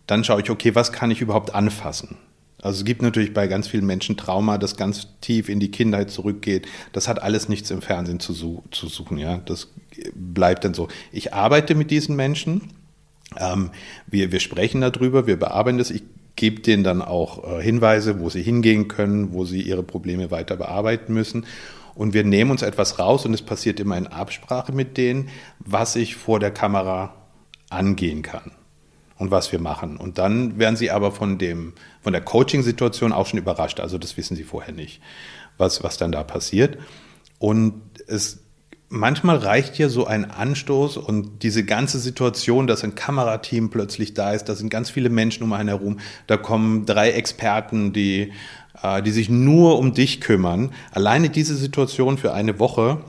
dann schaue ich, okay, was kann ich überhaupt anfassen? Also es gibt natürlich bei ganz vielen Menschen Trauma, das ganz tief in die Kindheit zurückgeht. Das hat alles nichts im Fernsehen zu, su zu suchen. Ja, das bleibt dann so. Ich arbeite mit diesen Menschen. Ähm, wir, wir sprechen darüber, wir bearbeiten das. Ich gebe denen dann auch äh, Hinweise, wo sie hingehen können, wo sie ihre Probleme weiter bearbeiten müssen. Und wir nehmen uns etwas raus und es passiert immer in Absprache mit denen, was ich vor der Kamera angehen kann und was wir machen. Und dann werden sie aber von, dem, von der Coaching-Situation auch schon überrascht. Also das wissen sie vorher nicht, was, was dann da passiert. Und es manchmal reicht ja so ein Anstoß und diese ganze Situation, dass ein Kamerateam plötzlich da ist, da sind ganz viele Menschen um einen herum, da kommen drei Experten, die, äh, die sich nur um dich kümmern. Alleine diese Situation für eine Woche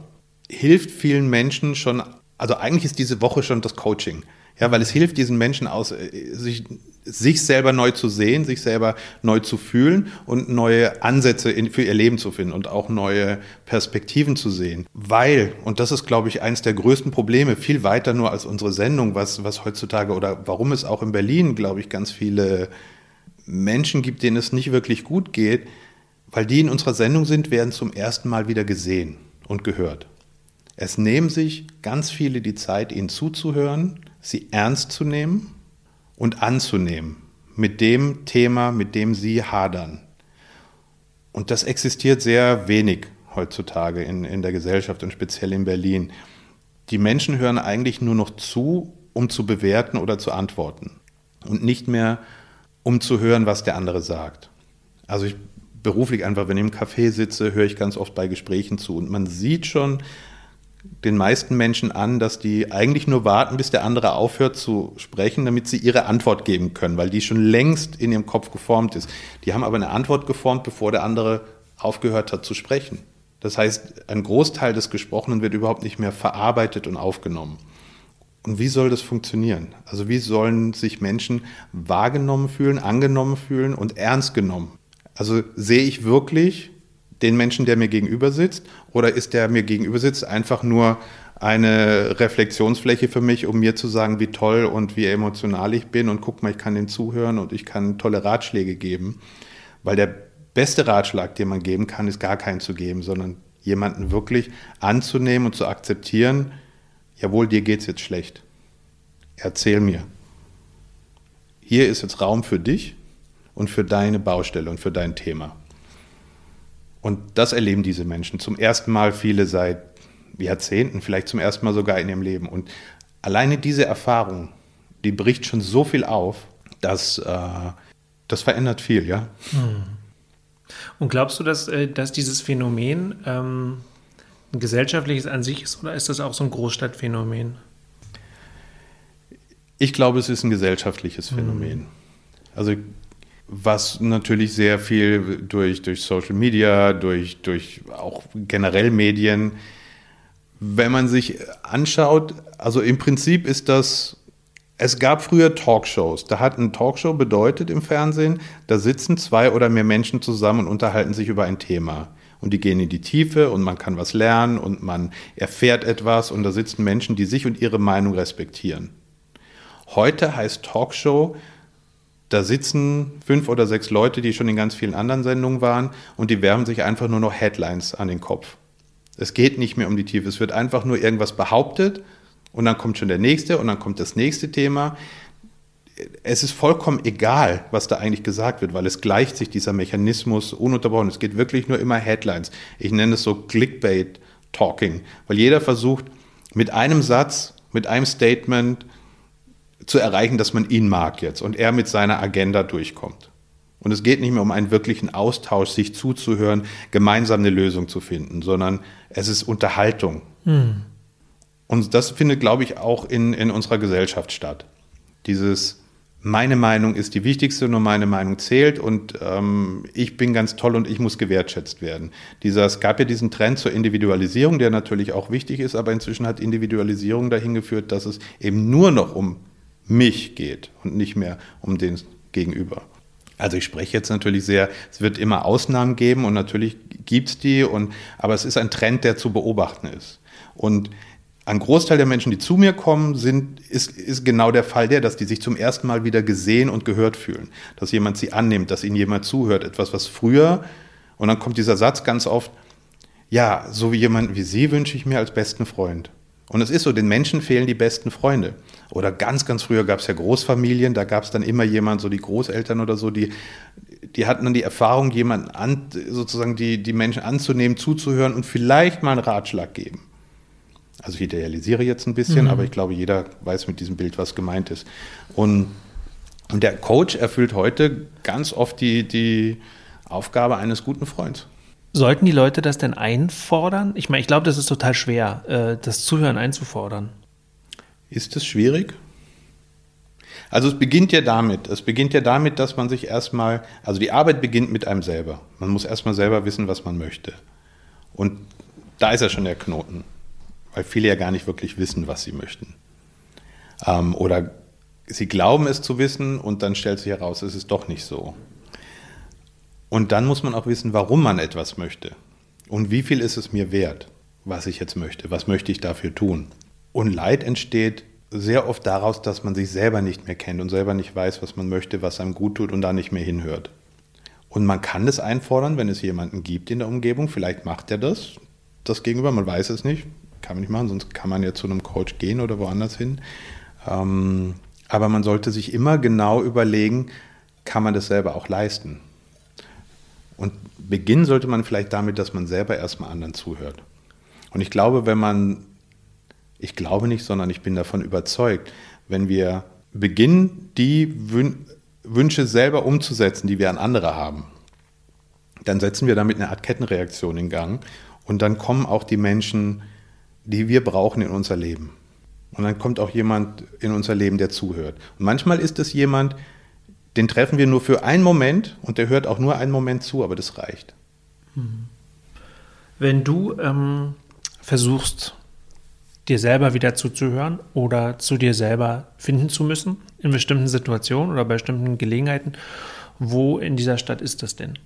hilft vielen Menschen schon, also eigentlich ist diese Woche schon das Coaching. Ja, weil es hilft diesen Menschen aus, äh, sich, sich selber neu zu sehen, sich selber neu zu fühlen und neue Ansätze in, für ihr Leben zu finden und auch neue Perspektiven zu sehen. Weil, und das ist, glaube ich, eines der größten Probleme, viel weiter nur als unsere Sendung, was, was heutzutage oder warum es auch in Berlin, glaube ich, ganz viele Menschen gibt, denen es nicht wirklich gut geht, weil die in unserer Sendung sind, werden zum ersten Mal wieder gesehen und gehört. Es nehmen sich ganz viele die Zeit, ihnen zuzuhören, sie ernst zu nehmen und anzunehmen mit dem Thema, mit dem sie hadern. Und das existiert sehr wenig heutzutage in, in der Gesellschaft und speziell in Berlin. Die Menschen hören eigentlich nur noch zu, um zu bewerten oder zu antworten und nicht mehr, um zu hören, was der andere sagt. Also ich beruflich einfach, wenn ich im Café sitze, höre ich ganz oft bei Gesprächen zu und man sieht schon, den meisten Menschen an, dass die eigentlich nur warten, bis der andere aufhört zu sprechen, damit sie ihre Antwort geben können, weil die schon längst in ihrem Kopf geformt ist. Die haben aber eine Antwort geformt, bevor der andere aufgehört hat zu sprechen. Das heißt, ein Großteil des Gesprochenen wird überhaupt nicht mehr verarbeitet und aufgenommen. Und wie soll das funktionieren? Also wie sollen sich Menschen wahrgenommen fühlen, angenommen fühlen und ernst genommen? Also sehe ich wirklich den Menschen, der mir gegenüber sitzt, oder ist der mir gegenüber sitzt einfach nur eine Reflexionsfläche für mich, um mir zu sagen, wie toll und wie emotional ich bin und guck mal, ich kann dem zuhören und ich kann tolle Ratschläge geben, weil der beste Ratschlag, den man geben kann, ist gar keinen zu geben, sondern jemanden wirklich anzunehmen und zu akzeptieren, jawohl, dir geht es jetzt schlecht. Erzähl mir. Hier ist jetzt Raum für dich und für deine Baustelle und für dein Thema. Und das erleben diese Menschen zum ersten Mal, viele seit Jahrzehnten, vielleicht zum ersten Mal sogar in ihrem Leben. Und alleine diese Erfahrung, die bricht schon so viel auf, dass äh, das verändert viel, ja. Hm. Und glaubst du, dass, äh, dass dieses Phänomen ähm, ein gesellschaftliches an sich ist oder ist das auch so ein Großstadtphänomen? Ich glaube, es ist ein gesellschaftliches Phänomen. Mhm. Also was natürlich sehr viel durch, durch Social Media, durch, durch auch generell Medien, wenn man sich anschaut, also im Prinzip ist das, es gab früher Talkshows. Da hat eine Talkshow bedeutet im Fernsehen, da sitzen zwei oder mehr Menschen zusammen und unterhalten sich über ein Thema und die gehen in die Tiefe und man kann was lernen und man erfährt etwas und da sitzen Menschen, die sich und ihre Meinung respektieren. Heute heißt Talkshow, da sitzen fünf oder sechs Leute, die schon in ganz vielen anderen Sendungen waren und die werfen sich einfach nur noch Headlines an den Kopf. Es geht nicht mehr um die Tiefe, es wird einfach nur irgendwas behauptet und dann kommt schon der nächste und dann kommt das nächste Thema es ist vollkommen egal, was da eigentlich gesagt wird, weil es gleicht sich dieser Mechanismus ununterbrochen. Es geht wirklich nur immer Headlines. Ich nenne es so Clickbait-Talking, weil jeder versucht mit einem Satz, mit einem Statement zu erreichen, dass man ihn mag jetzt und er mit seiner Agenda durchkommt. Und es geht nicht mehr um einen wirklichen Austausch, sich zuzuhören, gemeinsam eine Lösung zu finden, sondern es ist Unterhaltung. Hm. Und das findet, glaube ich, auch in, in unserer Gesellschaft statt. Dieses meine Meinung ist die wichtigste, nur meine Meinung zählt und ähm, ich bin ganz toll und ich muss gewertschätzt werden. Dieser, es gab ja diesen Trend zur Individualisierung, der natürlich auch wichtig ist, aber inzwischen hat Individualisierung dahin geführt, dass es eben nur noch um mich geht und nicht mehr um den Gegenüber. Also ich spreche jetzt natürlich sehr, es wird immer Ausnahmen geben und natürlich gibt es die, und, aber es ist ein Trend, der zu beobachten ist. Und ein Großteil der Menschen, die zu mir kommen, sind, ist, ist genau der Fall der, dass die sich zum ersten Mal wieder gesehen und gehört fühlen. Dass jemand sie annimmt, dass ihnen jemand zuhört. Etwas, was früher, und dann kommt dieser Satz ganz oft, ja, so wie jemand wie Sie wünsche ich mir als besten Freund. Und es ist so, den Menschen fehlen die besten Freunde. Oder ganz, ganz früher gab es ja Großfamilien, da gab es dann immer jemand, so die Großeltern oder so, die, die hatten dann die Erfahrung, jemanden an, sozusagen die, die Menschen anzunehmen, zuzuhören und vielleicht mal einen Ratschlag geben. Also ich idealisiere jetzt ein bisschen, mhm. aber ich glaube, jeder weiß mit diesem Bild, was gemeint ist. Und, und der Coach erfüllt heute ganz oft die, die Aufgabe eines guten Freundes. Sollten die Leute das denn einfordern? Ich meine, ich glaube, das ist total schwer, äh, das Zuhören einzufordern. Ist es schwierig? Also es beginnt ja damit, es beginnt ja damit, dass man sich erstmal, also die Arbeit beginnt mit einem selber. Man muss erstmal selber wissen, was man möchte. Und da ist ja schon der Knoten weil viele ja gar nicht wirklich wissen, was sie möchten. Ähm, oder sie glauben es zu wissen und dann stellt sich heraus, es ist doch nicht so. Und dann muss man auch wissen, warum man etwas möchte und wie viel ist es mir wert, was ich jetzt möchte, was möchte ich dafür tun. Und Leid entsteht sehr oft daraus, dass man sich selber nicht mehr kennt und selber nicht weiß, was man möchte, was einem gut tut und da nicht mehr hinhört. Und man kann das einfordern, wenn es jemanden gibt in der Umgebung. Vielleicht macht er das, das Gegenüber, man weiß es nicht kann man nicht machen, sonst kann man ja zu einem Coach gehen oder woanders hin. Ähm, aber man sollte sich immer genau überlegen, kann man das selber auch leisten? Und beginnen sollte man vielleicht damit, dass man selber erstmal anderen zuhört. Und ich glaube, wenn man, ich glaube nicht, sondern ich bin davon überzeugt, wenn wir beginnen, die Wünsche selber umzusetzen, die wir an andere haben, dann setzen wir damit eine Art Kettenreaktion in Gang und dann kommen auch die Menschen die wir brauchen in unser Leben. Und dann kommt auch jemand in unser Leben, der zuhört. Und manchmal ist es jemand, den treffen wir nur für einen Moment und der hört auch nur einen Moment zu, aber das reicht. Wenn du ähm, versuchst, dir selber wieder zuzuhören oder zu dir selber finden zu müssen, in bestimmten Situationen oder bei bestimmten Gelegenheiten, wo in dieser Stadt ist das denn?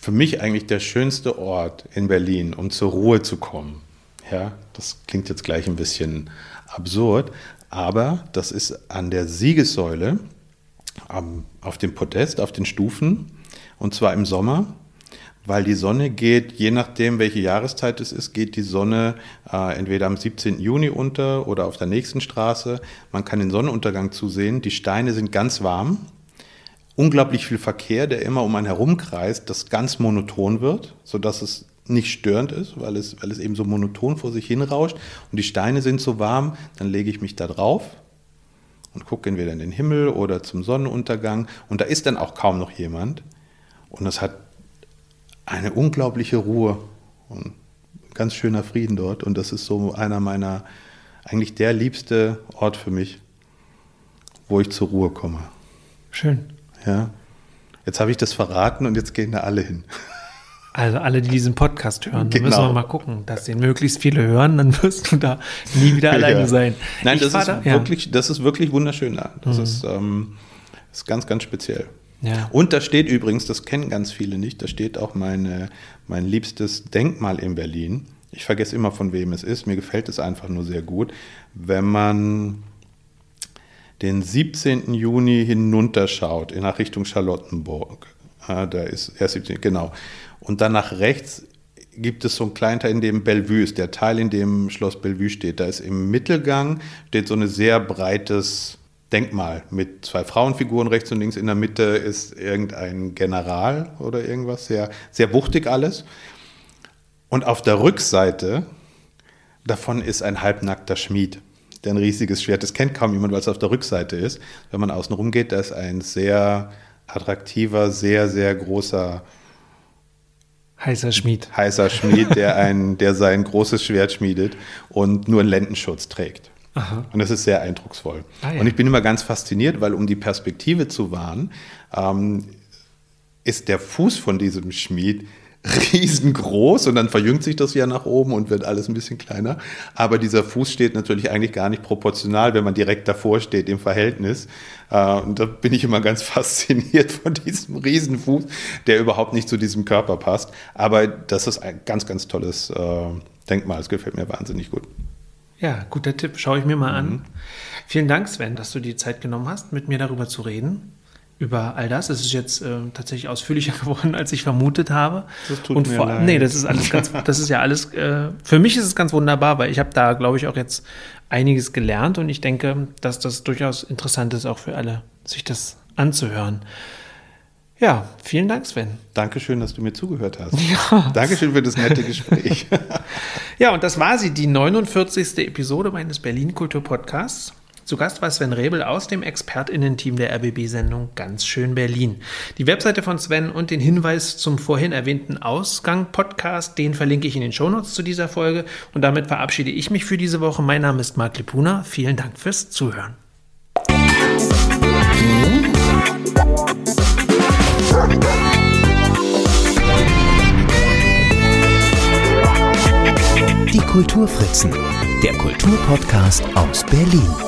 Für mich eigentlich der schönste Ort in Berlin, um zur Ruhe zu kommen. Ja, das klingt jetzt gleich ein bisschen absurd, aber das ist an der Siegessäule, am, auf dem Podest, auf den Stufen, und zwar im Sommer, weil die Sonne geht, je nachdem, welche Jahreszeit es ist, geht die Sonne äh, entweder am 17. Juni unter oder auf der nächsten Straße. Man kann den Sonnenuntergang zusehen. Die Steine sind ganz warm. Unglaublich viel Verkehr, der immer um einen herumkreist, das ganz monoton wird, sodass es nicht störend ist, weil es, weil es eben so monoton vor sich hinrauscht. Und die Steine sind so warm, dann lege ich mich da drauf und gucke entweder in den Himmel oder zum Sonnenuntergang. Und da ist dann auch kaum noch jemand. Und es hat eine unglaubliche Ruhe und ganz schöner Frieden dort. Und das ist so einer meiner, eigentlich der liebste Ort für mich, wo ich zur Ruhe komme. Schön. Ja. Jetzt habe ich das verraten und jetzt gehen da alle hin. Also alle, die diesen Podcast hören, Genau. müssen wir mal gucken, dass den möglichst viele hören, dann wirst du da nie wieder alleine Ja. sein. Nein, Ich das ist, da- ja. wirklich, das ist wirklich wunderschön da. Das ist, ähm, ist ganz, ganz speziell. Ja. Und da steht übrigens, das kennen ganz viele nicht, da steht auch meine, mein liebstes Denkmal in Berlin. Ich vergesse immer, von wem es ist. Mir gefällt es einfach nur sehr gut. Wenn man den 17. Juni hinunterschaut, in nach Richtung Charlottenburg, ah, da ist er 17, genau. Und dann nach rechts gibt es so einen kleinen Teil, in dem Bellevue ist, der Teil, in dem Schloss Bellevue steht. Da ist im Mittelgang steht so ein sehr breites Denkmal mit zwei Frauenfiguren rechts und links. In der Mitte ist irgendein General oder irgendwas, sehr, sehr wuchtig alles. Und auf der Rückseite davon ist ein halbnackter Schmied, der ein riesiges Schwert, das kennt kaum jemand, weil es auf der Rückseite ist. Wenn man außen rum geht, da ist ein sehr attraktiver, sehr, sehr großer Heißer Schmied. heißer Schmied, der, ein, der sein großes Schwert schmiedet und nur einen Lendenschutz trägt. Und das ist sehr eindrucksvoll. Ah, ja. Und ich bin immer ganz fasziniert, weil um die Perspektive zu wahren, ähm, ist der Fuß von diesem Schmied riesengroß und dann verjüngt sich das ja nach oben und wird alles ein bisschen kleiner. Aber dieser Fuß steht natürlich eigentlich gar nicht proportional, wenn man direkt davor steht im Verhältnis. Äh, Und da bin ich immer ganz fasziniert von diesem Riesenfuß, der überhaupt nicht zu diesem Körper passt. Aber das ist ein ganz, ganz tolles äh, Denkmal. Es gefällt mir wahnsinnig gut. Ja, guter Tipp. Schaue ich mir mal an. Vielen Dank, Sven, dass du die Zeit genommen hast, mit mir darüber zu reden. Über all das. Es ist jetzt äh, tatsächlich ausführlicher geworden, als ich vermutet habe. Das tut Und mir vor, leid. Nee, das ist alles ganz, das ist ja alles, äh, für mich ist es ganz wunderbar, weil ich habe da, glaube ich, auch jetzt einiges gelernt und ich denke, dass das durchaus interessant ist, auch für alle, sich das anzuhören. Ja, vielen Dank, Sven. Dankeschön, dass du mir zugehört hast. Ja. Dankeschön für das nette Gespräch. Ja, und das war sie, die 49. Episode meines Berlin Kultur Podcasts. Zu Gast war Sven Rebel aus dem ExpertInnen-Team der RBB-Sendung Ganz schön Berlin. Die Webseite von Sven und den Hinweis zum vorhin erwähnten Ausgang-Podcast, den verlinke ich in den Shownotes zu dieser Folge. Und damit verabschiede ich mich für diese Woche. Mein Name ist Marc Lipuna. Vielen Dank fürs Zuhören. Die Kulturfritzen, der Kulturpodcast aus Berlin.